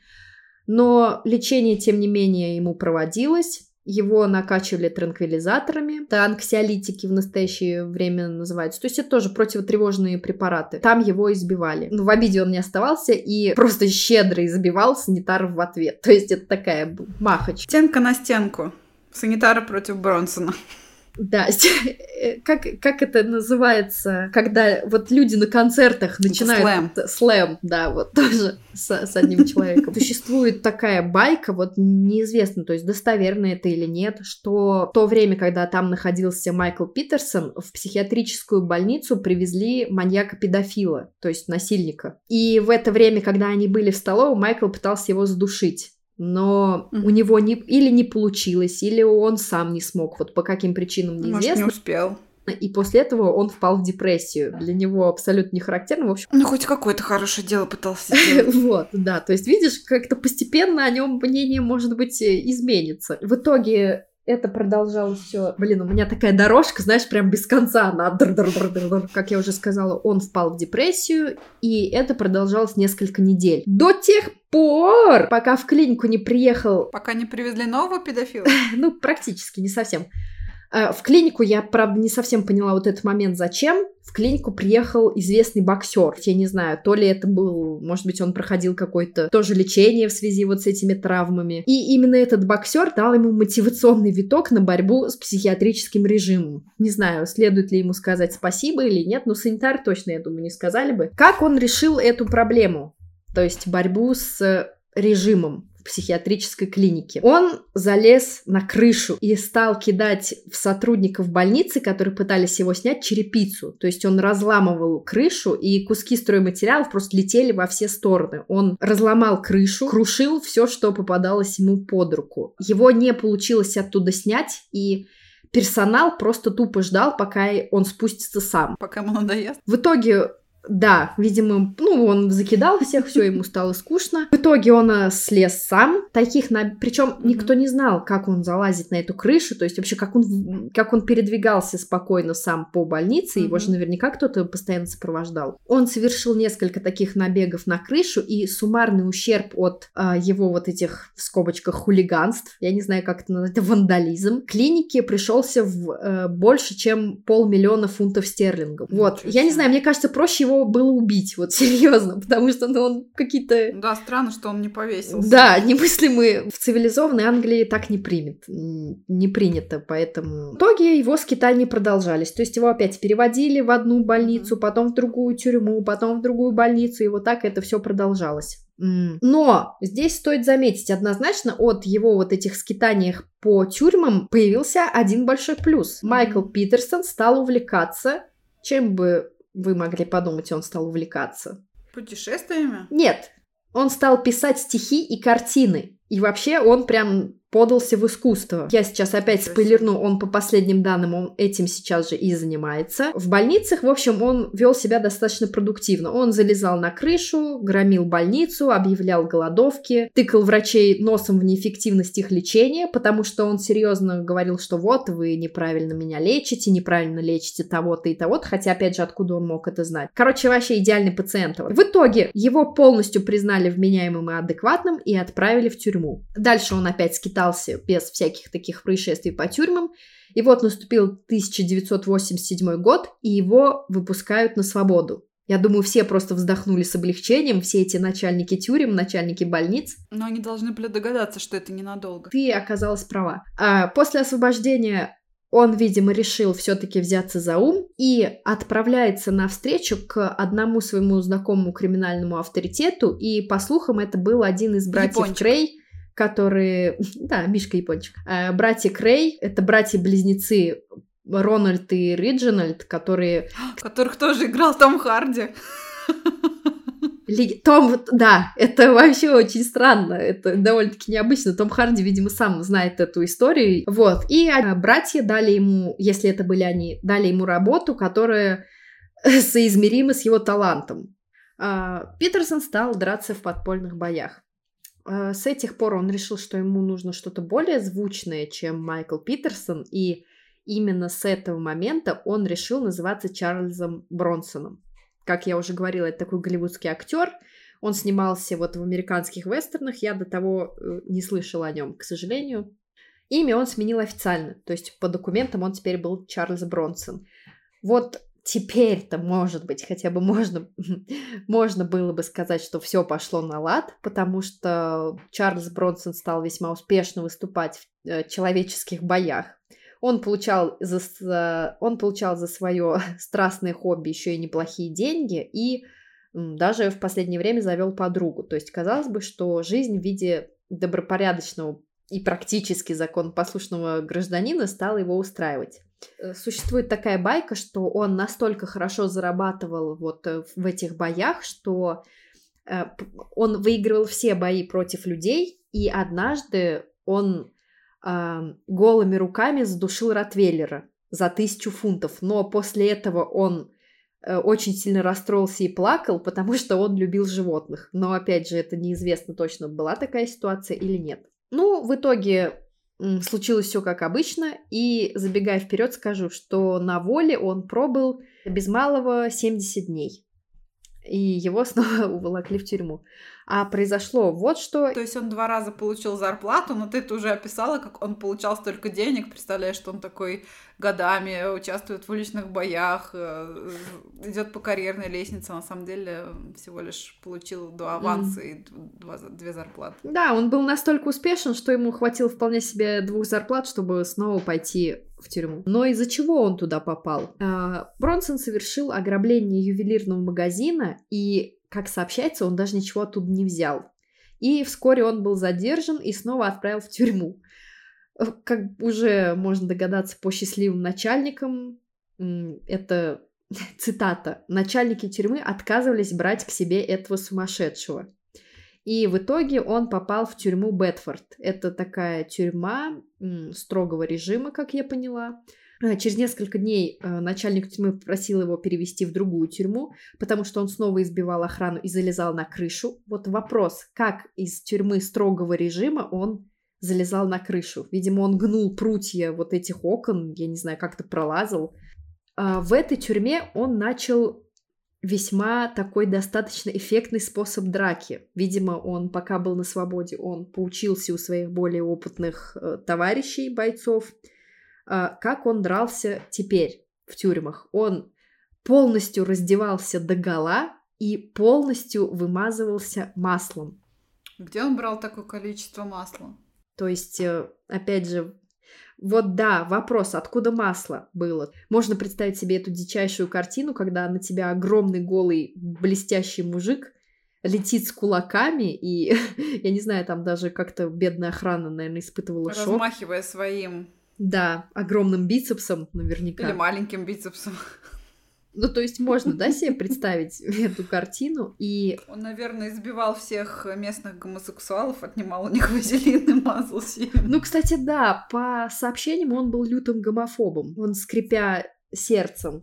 Но лечение, тем не менее, ему проводилось. Его накачивали транквилизаторами. Это анксиолитики в настоящее время называются. То есть это тоже противотревожные препараты. Там его избивали. Но в обиде он не оставался и просто щедро избивал санитаров в ответ. То есть это такая махач. Стенка на стенку. Санитары против Бронсона. Да, э, как, как это называется, когда вот люди на концертах начинают... слэм. Слэм, да, вот тоже с, с одним человеком. Существует такая байка, вот неизвестно, то есть достоверно это или нет, что в то время, когда там находился Майкл Питерсон, в психиатрическую больницу привезли маньяка-педофила, то есть насильника. И в это время, когда они были в столовой, Майкл пытался его задушить. Но Мгм. у него не, или не получилось, или он сам не смог, вот по каким причинам Может, не неизвестно. успел. И после этого он впал в депрессию. Для него абсолютно не характерно. В общем, Ну, хоть какое-то хорошее дело пытался сделать. вот, да. То есть, видишь, как-то постепенно о нем мнение, может быть, э, изменится. В итоге это продолжалось все. Блин, у меня такая дорожка, знаешь, прям без конца. Она. Как я уже сказала, он впал в депрессию, и это продолжалось несколько недель. До тех пор, пока в клинику не приехал Пока не привезли нового педофила. ну, практически, не совсем. Э, В клинику я, правда, не совсем поняла вот этот момент, зачем. В клинику приехал известный боксер. Я не знаю, то ли это был, может быть, он проходил какое-то тоже лечение в связи вот с этими травмами. И именно этот боксер дал ему мотивационный виток на борьбу с психиатрическим режимом. Не знаю, следует ли ему сказать спасибо или нет, но санитар точно, я думаю, не сказали бы. Как он решил эту проблему? То есть борьбу с э, режимом психиатрической клинике. Он залез на крышу и стал кидать в сотрудников больницы, которые пытались его снять, черепицу. То есть он разламывал крышу, и куски стройматериалов просто летели во все стороны. Он разломал крышу, крушил все, что попадалось ему под руку. Его не получилось оттуда снять, и персонал просто тупо ждал, пока он спустится сам. Пока ему надоест. В итоге, да, видимо, ну, он закидал всех, все, ему стало скучно. В итоге он э, слез сам. Таких, на... причем никто не знал, как он залазит на эту крышу, то есть вообще, как он, как он передвигался спокойно сам по больнице, его же наверняка кто-то постоянно сопровождал. Он совершил несколько таких набегов на крышу, и суммарный ущерб от а, его вот этих, в скобочках, хулиганств, я не знаю, как это назвать, вандализм, клинике пришелся в э, больше, чем полмиллиона фунтов стерлингов. Вот, я не знаю, мне кажется, проще его было убить, вот серьезно, потому что ну, он какие-то Да, странно, что он не повесился. да, немыслимые. В цивилизованной Англии так не примет. Не принято, поэтому... В итоге его скитания продолжались. То есть его опять переводили в одну больницу, потом в другую тюрьму, потом в другую больницу, и вот так это все продолжалось. Но здесь стоит заметить, однозначно от его вот этих скитаниях по тюрьмам появился один большой плюс. Майкл Питерсон стал увлекаться, чем бы вы могли подумать, он стал увлекаться. Путешествиями? Нет, он стал писать стихи и картины. И вообще он прям подался в искусство. Я сейчас опять спойлерну, он по последним данным, он этим сейчас же и занимается. В больницах, в общем, он вел себя достаточно продуктивно. Он залезал на крышу, громил больницу, объявлял голодовки, тыкал врачей носом в неэффективность их лечения, потому что он серьезно говорил, что вот, вы неправильно меня лечите, неправильно лечите того-то и того-то, хотя, опять же, откуда он мог это знать? Короче, вообще идеальный пациент. В итоге его полностью признали вменяемым и адекватным и отправили в тюрьму. Дальше он опять скитался скитался без всяких таких происшествий по тюрьмам. И вот наступил 1987 год, и его выпускают на свободу. Я думаю, все просто вздохнули с облегчением, все эти начальники тюрем, начальники больниц. Но они должны были догадаться, что это ненадолго. Ты оказалась права. А после освобождения он, видимо, решил все-таки взяться за ум и отправляется на встречу к одному своему знакомому криминальному авторитету. И, по слухам, это был один из братьев Япончик. Крей, которые... Да, Мишка Япончик. А, братья Крей — это братья-близнецы Рональд и Риджинальд, которые... Которых тоже играл Том Харди. Том, да, это вообще очень странно, это довольно-таки необычно. Том Харди, видимо, сам знает эту историю. Вот, и а, братья дали ему, если это были они, дали ему работу, которая соизмерима с его талантом. А, Питерсон стал драться в подпольных боях. А, с этих пор он решил, что ему нужно что-то более звучное, чем Майкл Питерсон, и именно с этого момента он решил называться Чарльзом Бронсоном. Как я уже говорила, это такой голливудский актер. Он снимался вот в американских вестернах. Я до того э, не слышала о нем, к сожалению. Имя он сменил официально. То есть по документам он теперь был Чарльз Бронсон. Вот теперь-то, может быть, хотя бы можно, можно было бы сказать, что все пошло на лад, потому что Чарльз Бронсон стал весьма успешно выступать в э, человеческих боях. Он получал за, он получал за свое страстное хобби еще и неплохие деньги и даже в последнее время завел подругу. То есть казалось бы, что жизнь в виде добропорядочного и практически законопослушного гражданина стала его устраивать. Э, существует такая байка, что он настолько хорошо зарабатывал вот э, в этих боях, что э, он выигрывал все бои против людей, и однажды он голыми руками задушил Ротвейлера за тысячу фунтов. Но после этого он очень сильно расстроился и плакал, потому что он любил животных. Но опять же, это неизвестно точно, была такая ситуация или нет. Ну, в итоге случилось все как обычно, и забегая вперед, скажу, что на воле он пробыл без малого 70 дней. И его снова уволокли в тюрьму. А произошло вот что. То есть он два раза получил зарплату, но ты это уже описала, как он получал столько денег. Представляешь, что он такой годами участвует в уличных боях, э, идет по карьерной лестнице. На самом деле всего лишь получил два аванса mm. и два, две зарплаты. Да, он был настолько успешен, что ему хватило вполне себе двух зарплат, чтобы снова пойти в тюрьму. Но из-за чего он туда попал? А, Бронсон совершил ограбление ювелирного магазина и как сообщается, он даже ничего оттуда не взял. И вскоре он был задержан и снова отправил в тюрьму. Как уже можно догадаться по счастливым начальникам, это цитата, начальники тюрьмы отказывались брать к себе этого сумасшедшего. И в итоге он попал в тюрьму Бетфорд. Это такая тюрьма строгого режима, как я поняла. Э, через несколько дней э, начальник тюрьмы попросил его перевести в другую тюрьму, потому что он снова избивал охрану и залезал на крышу. Вот вопрос, как из тюрьмы строгого режима он залезал на крышу. Видимо, он гнул прутья вот этих окон, я не знаю, как-то пролазал. А в этой тюрьме он начал весьма такой достаточно эффектный способ драки. Видимо, он пока был на свободе, он поучился у своих более опытных э, товарищей, бойцов – как он дрался теперь в тюрьмах. Он полностью раздевался до гола и полностью вымазывался маслом. Где он брал такое количество масла? То есть, э, опять же, вот да, вопрос, откуда масло было. Можно представить себе эту дичайшую картину, когда на тебя огромный голый блестящий мужик летит с кулаками, и, я не знаю, там даже как-то бедная охрана, наверное, испытывала шок. Размахивая своим да, огромным бицепсом наверняка. Или маленьким бицепсом. Ну, то есть можно, да, себе представить эту картину и... Он, наверное, избивал всех местных гомосексуалов, отнимал у них вазелин и мазал себе. Ну, кстати, да, по сообщениям он был лютым гомофобом. Он, скрипя сердцем,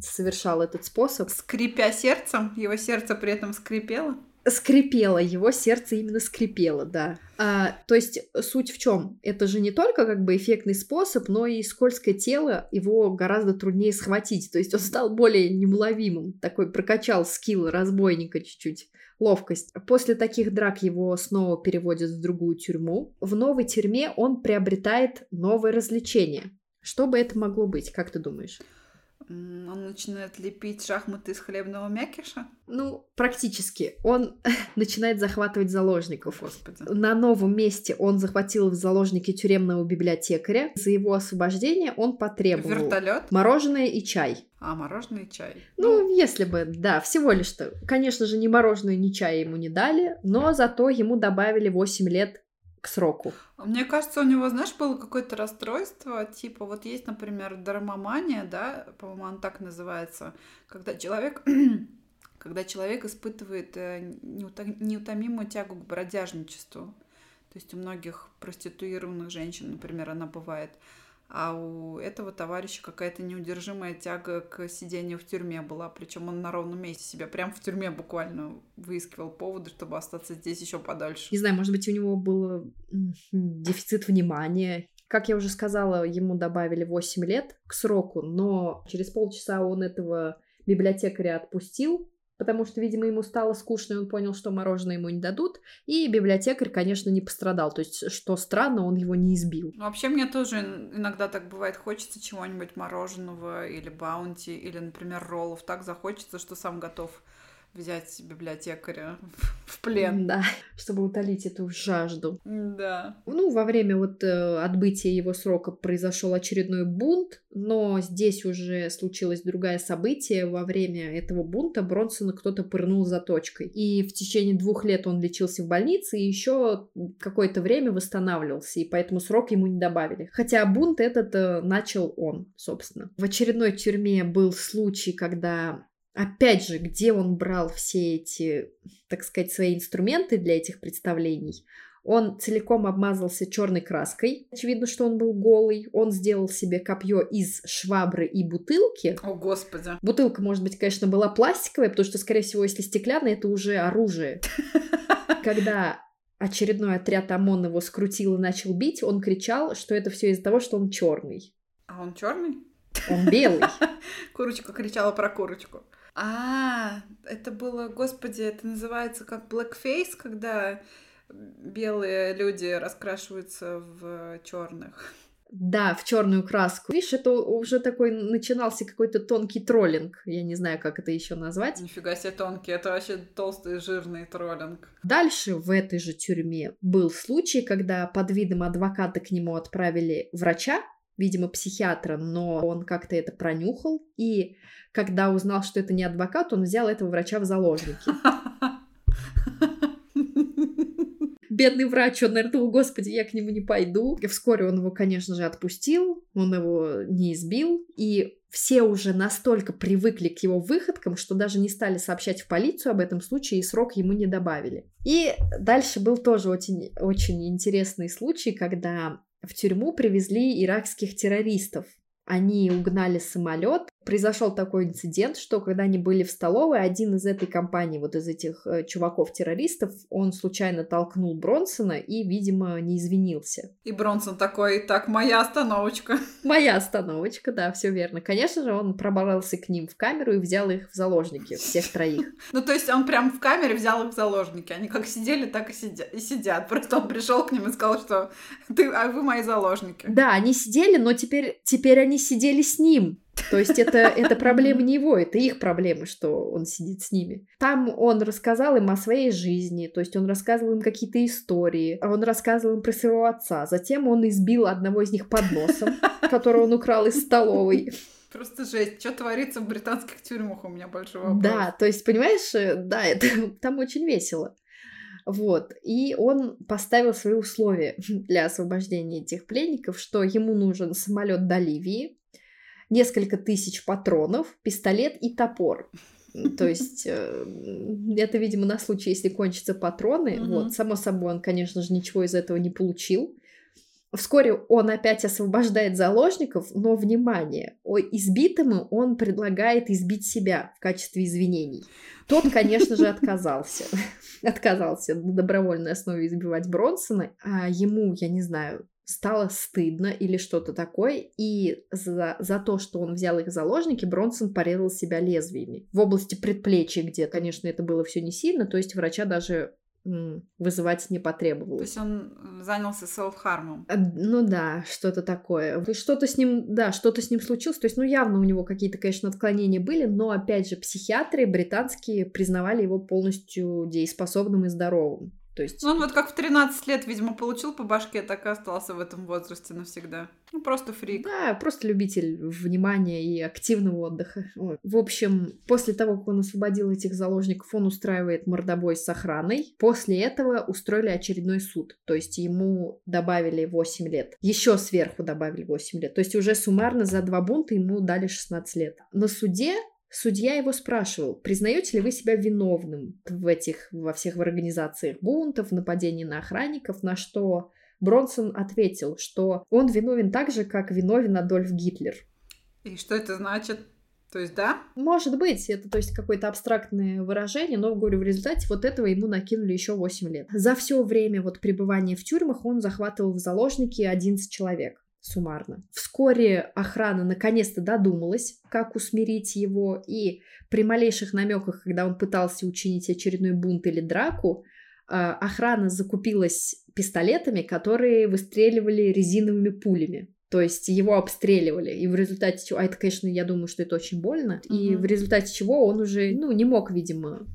совершал этот способ. Скрипя сердцем? Его сердце при этом скрипело? Скрипело, его сердце именно скрипело, да. А, то есть суть в чем? Это же не только как бы эффектный способ, но и скользкое тело его гораздо труднее схватить. То есть он стал более неуловимым, такой прокачал скилл разбойника чуть-чуть ловкость. После таких драк его снова переводят в другую тюрьму. В новой тюрьме он приобретает новое развлечение. Что бы это могло быть, как ты думаешь? Он начинает лепить шахматы из хлебного мякиша? Ну, практически. Он начинает захватывать заложников. Господи. На новом месте он захватил в заложники тюремного библиотекаря. За его освобождение он потребовал Вертолет? мороженое и чай. А, мороженое и чай. Ну, если бы, да, всего лишь-то. Конечно же, ни мороженое, ни чая ему не дали, но зато ему добавили 8 лет к сроку. Мне кажется, у него, знаешь, было какое-то расстройство, типа вот есть, например, дармомания, да, по-моему, он так называется, когда человек когда человек испытывает э, неутомимую тягу к бродяжничеству. То есть у многих проституированных женщин, например, она бывает а у этого товарища какая-то неудержимая тяга к сидению в тюрьме была, причем он на ровном месте себя прям в тюрьме буквально выискивал поводы, чтобы остаться здесь еще подальше. Не знаю, может быть, у него был дефицит внимания. Как я уже сказала, ему добавили 8 лет к сроку, но через полчаса он этого библиотекаря отпустил, потому что, видимо, ему стало скучно, и он понял, что мороженое ему не дадут. И библиотекарь, конечно, не пострадал. То есть, что странно, он его не избил. Ну, вообще, мне тоже иногда так бывает. Хочется чего-нибудь мороженого или баунти, или, например, роллов. Так захочется, что сам готов взять библиотекаря в плен. Да, чтобы утолить эту жажду. Да. Ну, во время вот э, отбытия его срока произошел очередной бунт, но здесь уже случилось другое событие. Во время этого бунта Бронсона кто-то пырнул заточкой. И в течение двух лет он лечился в больнице и еще какое-то время восстанавливался, и поэтому срок ему не добавили. Хотя бунт этот э, начал он, собственно. В очередной тюрьме был случай, когда Опять же, где он брал все эти, так сказать, свои инструменты для этих представлений? Он целиком обмазался черной краской. Очевидно, что он был голый. Он сделал себе копье из швабры и бутылки. О, господи. Бутылка, может быть, конечно, была пластиковая, потому что, скорее всего, если стеклянная, это уже оружие. Когда очередной отряд ОМОН его скрутил и начал бить, он кричал, что это все из-за того, что он черный. А он черный? Он белый. Курочка кричала про курочку. А, это было, господи, это называется как blackface, когда белые люди раскрашиваются в черных. Да, в черную краску. Видишь, это уже такой начинался какой-то тонкий троллинг. Я не знаю, как это еще назвать. Нифига себе тонкий, это вообще толстый жирный троллинг. Дальше в этой же тюрьме был случай, когда под видом адвоката к нему отправили врача, видимо, психиатра, но он как-то это пронюхал, и когда узнал, что это не адвокат, он взял этого врача в заложники. Бедный врач, он, наверное, думал, господи, я к нему не пойду. И вскоре он его, конечно же, отпустил, он его не избил, и все уже настолько привыкли к его выходкам, что даже не стали сообщать в полицию об этом случае, и срок ему не добавили. И дальше был тоже очень, очень интересный случай, когда в тюрьму привезли иракских террористов. Они угнали самолет, произошел такой инцидент, что когда они были в столовой, один из этой компании, вот из этих э, чуваков-террористов, он случайно толкнул Бронсона и, видимо, не извинился. И Бронсон такой, так, моя остановочка. Моя остановочка, да, все верно. Конечно же, он пробрался к ним в камеру и взял их в заложники, всех троих. Ну, то есть он прям в камере взял их в заложники. Они как сидели, так и сидят. И сидят. Просто он пришел к ним и сказал, что ты, а вы мои заложники. Да, они сидели, но теперь, теперь они сидели с ним. То есть это, это проблема не его, это их проблемы, что он сидит с ними. Там он рассказал им о своей жизни, то есть он рассказывал им какие-то истории, он рассказывал им про своего отца. Затем он избил одного из них под носом, которого он украл из столовой. Просто жесть. Что творится в британских тюрьмах? У меня большой вопрос. Да, то есть, понимаешь, э, да, это там очень весело. Вот. И он поставил свои условия для освобождения этих пленников, что ему нужен самолет до Ливии, несколько тысяч патронов, пистолет и топор. То есть э, это, видимо, на случай, если кончатся патроны. Вот, само собой, он, конечно же, ничего из этого не получил. Вскоре он опять освобождает заложников, но, внимание, избитому он предлагает избить себя в качестве извинений. Тот, конечно же, отказался. Отказался на добровольной основе избивать Бронсона, а ему, я не знаю, стало стыдно или что-то такое, и за, за то, что он взял их в заложники, Бронсон порезал себя лезвиями. В области предплечья, где, конечно, это было все не сильно, то есть врача даже вызывать не потребовалось. То есть он э, занялся селф-хармом? А, ну да, что-то такое. Что-то с ним, да, что-то с ним случилось. То есть, ну явно у него какие-то, конечно, отклонения были, но опять же психиатры британские признавали его полностью дееспособным и здоровым. То есть... Ну, он вот как в 13 лет, видимо, получил по башке, так и остался в этом возрасте навсегда. Ну, просто фрик. Да, просто любитель внимания и активного отдыха. Ой. В общем, после того, как он освободил этих заложников, он устраивает мордобой с охраной. После этого устроили очередной суд. То есть ему добавили 8 лет. Еще сверху добавили 8 лет. То есть уже суммарно за два бунта ему дали 16 лет. На суде Судья его спрашивал, признаете ли вы себя виновным в этих, во всех в организациях бунтов, нападений на охранников, на что Бронсон ответил, что он виновен так же, как виновен Адольф Гитлер. И что это значит? То есть, да? Может быть, это то есть какое-то абстрактное выражение, но, говорю, в результате вот этого ему накинули еще 8 лет. За все время вот пребывания в тюрьмах он захватывал в заложники 11 человек суммарно. Вскоре охрана наконец-то додумалась, как усмирить его, и при малейших намеках, когда он пытался учинить очередной бунт или драку, а, охрана закупилась пистолетами, которые выстреливали резиновыми пулями. То есть его обстреливали, и в результате чего, а это, конечно, я думаю, что это очень больно, угу. и в результате чего он уже, ну, не мог, видимо,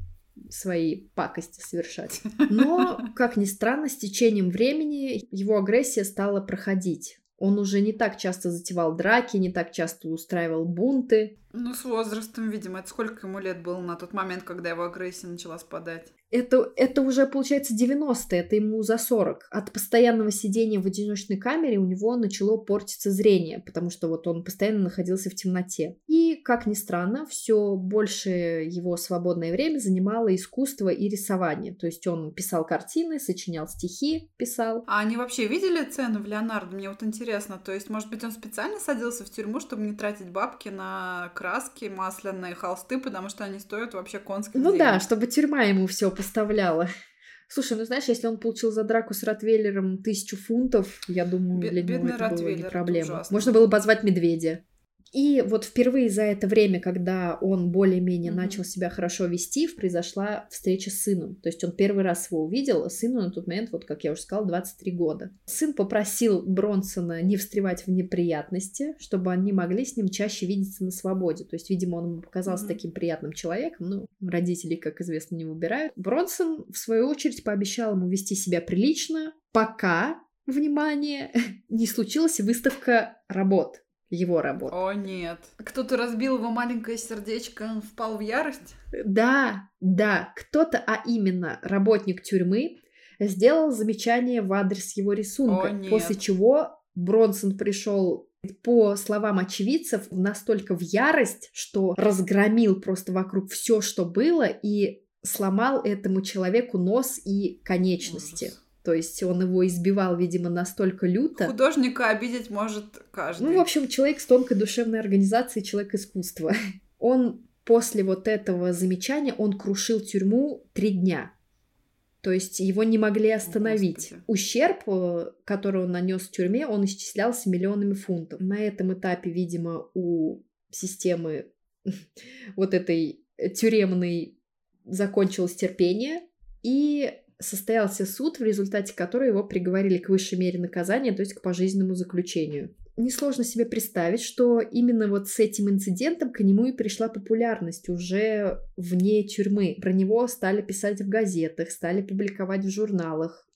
свои пакости совершать. Но, как ни странно, с течением времени его агрессия стала проходить. Он уже не так часто затевал драки, не так часто устраивал бунты. Ну, с возрастом, видимо. Это сколько ему лет было на тот момент, когда его агрессия начала спадать? Это, это уже, получается, 90-е, это ему за 40. От постоянного сидения в одиночной камере у него начало портиться зрение, потому что вот он постоянно находился в темноте. И, как ни странно, все больше его свободное время занимало искусство и рисование. То есть он писал картины, сочинял стихи, писал. А они вообще видели цену в Леонардо? Мне вот интересно. То есть, может быть, он специально садился в тюрьму, чтобы не тратить бабки на краски, масляные холсты, потому что они стоят вообще конских Ну денег. да, чтобы тюрьма ему все поставляла. Слушай, ну знаешь, если он получил за драку с Ротвейлером тысячу фунтов, я думаю, Бед, для него это было не проблема. Можно было позвать медведя. И вот впервые за это время, когда он более-менее mm-hmm. начал себя хорошо вести, произошла встреча с сыном. То есть он первый раз его увидел, а сыну на тот момент, вот как я уже сказала, 23 года. Сын попросил Бронсона не встревать в неприятности, чтобы они могли с ним чаще видеться на свободе. То есть, видимо, он ему показался mm-hmm. таким приятным человеком. Ну, родители, как известно, не выбирают. Бронсон, в свою очередь, пообещал ему вести себя прилично, пока, внимание, не случилась выставка работ его работы. О, нет. Кто-то разбил его маленькое сердечко, он впал в ярость? Да, да. Кто-то, а именно работник тюрьмы, сделал замечание в адрес его рисунка, О, после чего Бронсон пришел по словам очевидцев, настолько в ярость, что разгромил просто вокруг все, что было, и сломал этому человеку нос и конечности. Ужас. То есть он его избивал, видимо, настолько люто. Художника обидеть может каждый. Ну, в общем, человек с тонкой душевной организацией, человек искусства. Он после вот этого замечания, он крушил тюрьму три дня. То есть его не могли остановить. Господи. Ущерб, э, который он нанес в тюрьме, он исчислялся миллионами фунтов. На этом этапе, видимо, у системы вот этой тюремной закончилось терпение, и состоялся суд, в результате которого его приговорили к высшей мере наказания, то есть к пожизненному заключению. Несложно себе представить, что именно вот с этим инцидентом к нему и пришла популярность уже вне тюрьмы. Про него стали писать в газетах, стали публиковать в журналах.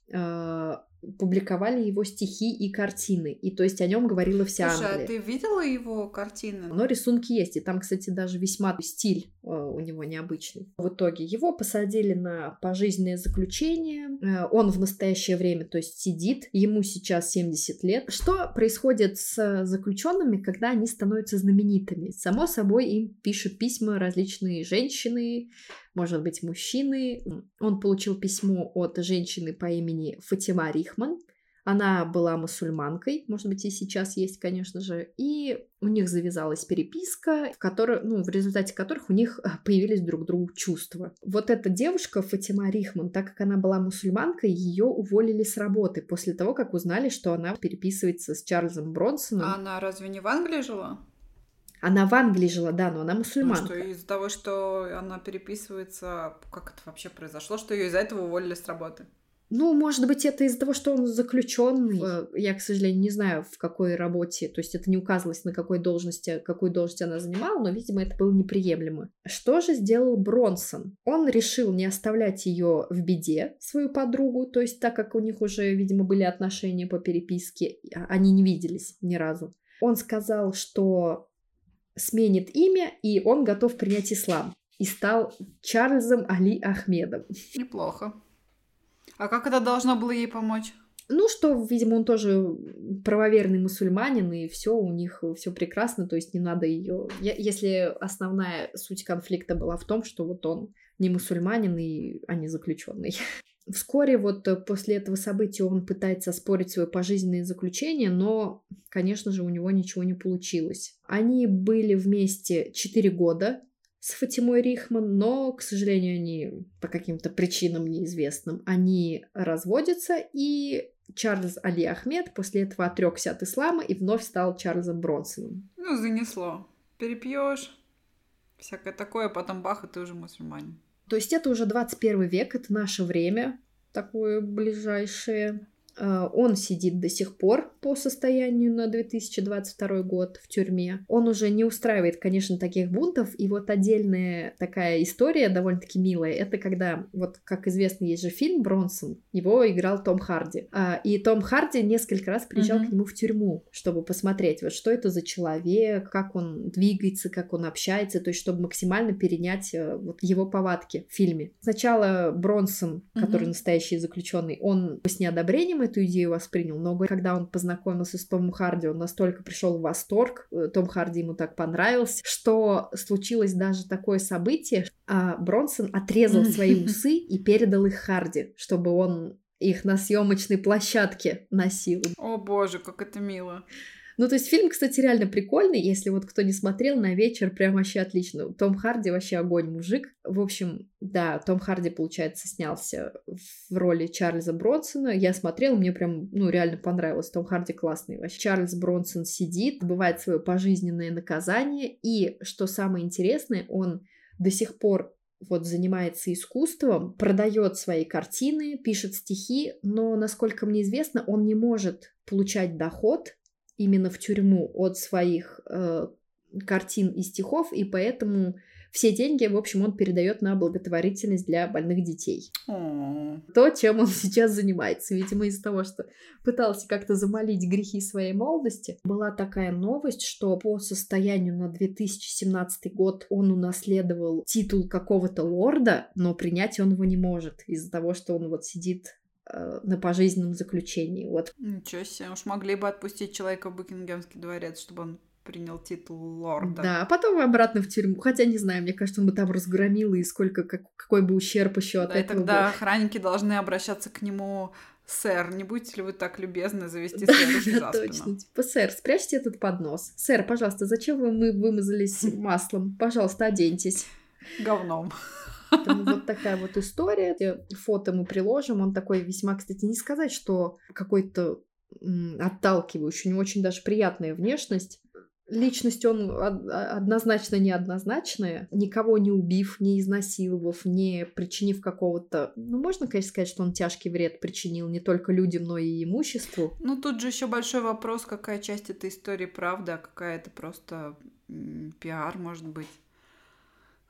Публиковали его стихи и картины. И то есть о нем говорила вся Слушай, а Англия. а ты видела его картины? Но рисунки есть. И там, кстати, даже весьма стиль э, у него необычный. В итоге его посадили на пожизненное заключение. Э, он в настоящее время, то есть сидит. Ему сейчас 70 лет. Что происходит с заключенными, когда они становятся знаменитыми? Само собой, им пишут письма различные женщины, может быть, мужчины. Он получил письмо от женщины по имени Фатима Рихман. Она была мусульманкой, может быть, и сейчас есть, конечно же, и у них завязалась переписка, в, которой, ну, в результате которых у них э, появились друг другу чувства. Вот эта девушка, Фатима Рихман, так как она была мусульманкой, ее уволили с работы после того, как узнали, что она переписывается с Чарльзом Бронсоном. А она разве не в Англии жила? Она в Англии жила, да, но она мусульманка. Ну, что из-за того, что она переписывается, как это вообще произошло, что ее из-за этого уволили с работы? Ну, может быть, это из-за того, что он заключенный. Я, к сожалению, не знаю, в какой работе, то есть это не указывалось, на какой должности, какую должность она занимала, но, видимо, это было неприемлемо. Что же сделал Бронсон? Он решил не оставлять ее в беде, свою подругу, то есть так как у них уже, видимо, были отношения по переписке, а, они не виделись ни разу. Он сказал, что сменит имя, и он готов принять ислам. И стал Чарльзом Али Ахмедом. Неплохо. А как это должно было ей помочь? Ну, что, видимо, он тоже правоверный мусульманин, и все у них все прекрасно, то есть не надо ее. Если основная суть конфликта была в том, что вот он не мусульманин, и, а не заключенный. Вскоре вот после этого события он пытается спорить свое пожизненное заключение, но, конечно же, у него ничего не получилось. Они были вместе 4 года, с Фатимой Рихман, но, к сожалению, они по каким-то причинам неизвестным, они разводятся, и Чарльз Али Ахмед после этого отрекся от ислама и вновь стал Чарльзом Бронсоном. Ну, занесло. Перепьешь, всякое такое, потом бах, и ты уже мусульманин. То есть это уже 21 век, это наше время такое ближайшее. Э, он сидит до сих пор по состоянию на 2022 год в тюрьме. Он уже не устраивает, конечно, таких бунтов. И вот отдельная такая история, довольно-таки милая, это когда, вот как известно, есть же фильм «Бронсон», его играл Том Харди. А, и Том Харди несколько раз приезжал mm-hmm. к нему в тюрьму, чтобы посмотреть, вот что это за человек, как он двигается, как он общается, то есть чтобы максимально перенять э, вот его повадки в фильме. Сначала Бронсон, который mm-hmm. настоящий заключенный, он с неодобрением эту идею воспринял, но когда он познакомился с Томом Харди, он настолько пришел в восторг, э, Том Харди ему так понравился, что случилось даже такое событие, а Бронсон отрезал свои усы и передал их Харди, чтобы он их на съемочной площадке носил. О боже, как это мило. Ну, то есть фильм, кстати, реально прикольный. Если вот кто не смотрел, на вечер прям вообще отлично. Том Харди вообще огонь мужик. В общем, да, Том Харди, получается, снялся в роли Чарльза Бронсона. Я смотрела, мне прям, ну, реально понравилось. Том Харди классный вообще. Чарльз Бронсон сидит, бывает свое пожизненное наказание. И, что самое интересное, он до сих пор вот занимается искусством, продает свои картины, пишет стихи, но, насколько мне известно, он не может получать доход именно в тюрьму от своих э, картин и стихов, и поэтому все деньги, в общем, он передает на благотворительность для больных детей. Oh. То, чем он сейчас занимается, видимо, из-за того, что пытался как-то замолить грехи своей молодости. Была такая новость, что по состоянию на 2017 год он унаследовал титул какого-то лорда, но принять он его не может из-за того, что он вот сидит на пожизненном заключении. Вот. Ничего себе, уж могли бы отпустить человека в Букингемский дворец, чтобы он принял титул лорда. Да, а потом обратно в тюрьму. Хотя, не знаю, мне кажется, он бы там разгромил, и сколько, как, какой бы ущерб еще от да, этого и тогда был. охранники должны обращаться к нему Сэр, не будете ли вы так любезны завести сэра Да, точно. Типа, сэр, спрячьте этот поднос. Сэр, пожалуйста, зачем вы мы вымазались маслом? Пожалуйста, оденьтесь. Говном. Вот такая вот история. Фото мы приложим. Он такой весьма, кстати, не сказать, что какой-то отталкивающий, у него очень даже приятная внешность. Личность он однозначно неоднозначная, никого не убив, не изнасиловав, не причинив какого-то... Ну, можно, конечно, сказать, что он тяжкий вред причинил не только людям, но и имуществу. Ну, тут же еще большой вопрос, какая часть этой истории правда, а какая это просто пиар, может быть.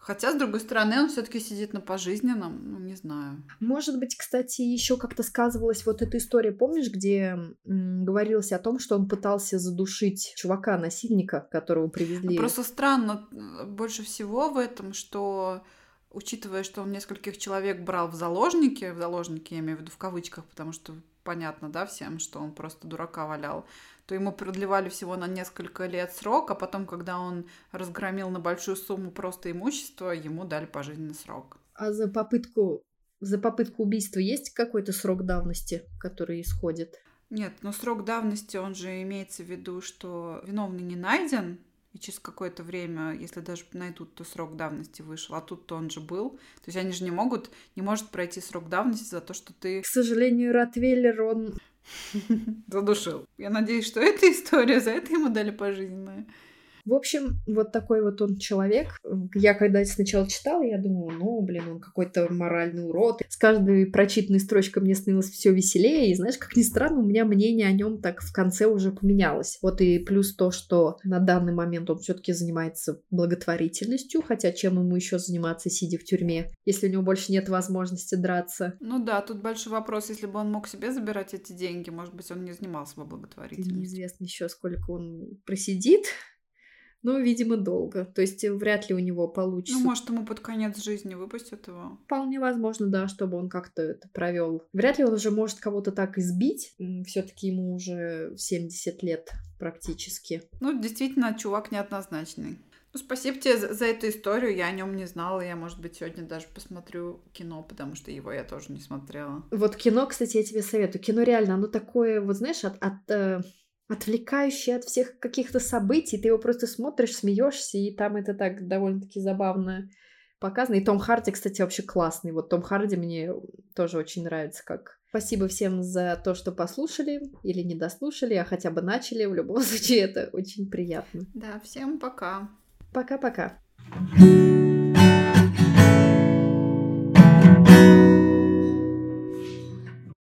Хотя, с другой стороны, он все-таки сидит на пожизненном, ну, не знаю. Может быть, кстати, еще как-то сказывалась вот эта история, помнишь, где м, говорилось о том, что он пытался задушить чувака-насильника, которого привезли. Просто странно э, больше всего в этом, что учитывая, что он нескольких человек брал в заложники, в заложники, я имею в виду в кавычках, потому что понятно, да, всем, что он просто дурака валял, то ему продлевали всего на несколько лет срок, а потом, когда он разгромил на большую сумму просто имущество, ему дали пожизненный срок. А за попытку, за попытку убийства есть какой-то срок давности, который исходит? Нет, но срок давности, он же имеется в виду, что виновный не найден, и через какое-то время, если даже найдут, то срок давности вышел, а тут-то он же был. То есть они же не могут, не может пройти срок давности за то, что ты... К сожалению, Ротвейлер, он... Задушил. Я надеюсь, что эта история, за это ему дали пожизненное. В общем, вот такой вот он человек. Я когда сначала читала, я думала, ну, блин, он какой-то моральный урод. С каждой прочитанной строчкой мне становилось все веселее. И знаешь, как ни странно, у меня мнение о нем так в конце уже поменялось. Вот и плюс то, что на данный момент он все-таки занимается благотворительностью, хотя чем ему еще заниматься, сидя в тюрьме, если у него больше нет возможности драться. Ну да, тут большой вопрос, если бы он мог себе забирать эти деньги, может быть, он не занимался бы благотворительностью. Неизвестно еще, сколько он просидит но, видимо, долго. То есть э, вряд ли у него получится. Ну, может, ему под конец жизни выпустят его. Вполне возможно, да, чтобы он как-то это провел. Вряд ли он уже может кого-то так избить. Все-таки ему уже 70 лет практически. Ну, действительно, чувак неоднозначный. Ну, спасибо тебе за, за эту историю. Я о нем не знала. Я, может быть, сегодня даже посмотрю кино, потому что его я тоже не смотрела. Вот кино, кстати, я тебе советую. Кино реально, оно такое, вот знаешь, от, от э, отвлекающий от всех каких-то событий. Ты его просто смотришь, смеешься, и там это так довольно-таки забавно показано. И Том Харди, кстати, вообще классный. Вот Том Харди мне тоже очень нравится как. Спасибо всем за то, что послушали или не дослушали, а хотя бы начали. В любом случае, это очень приятно. Да, всем пока. Пока-пока. thank you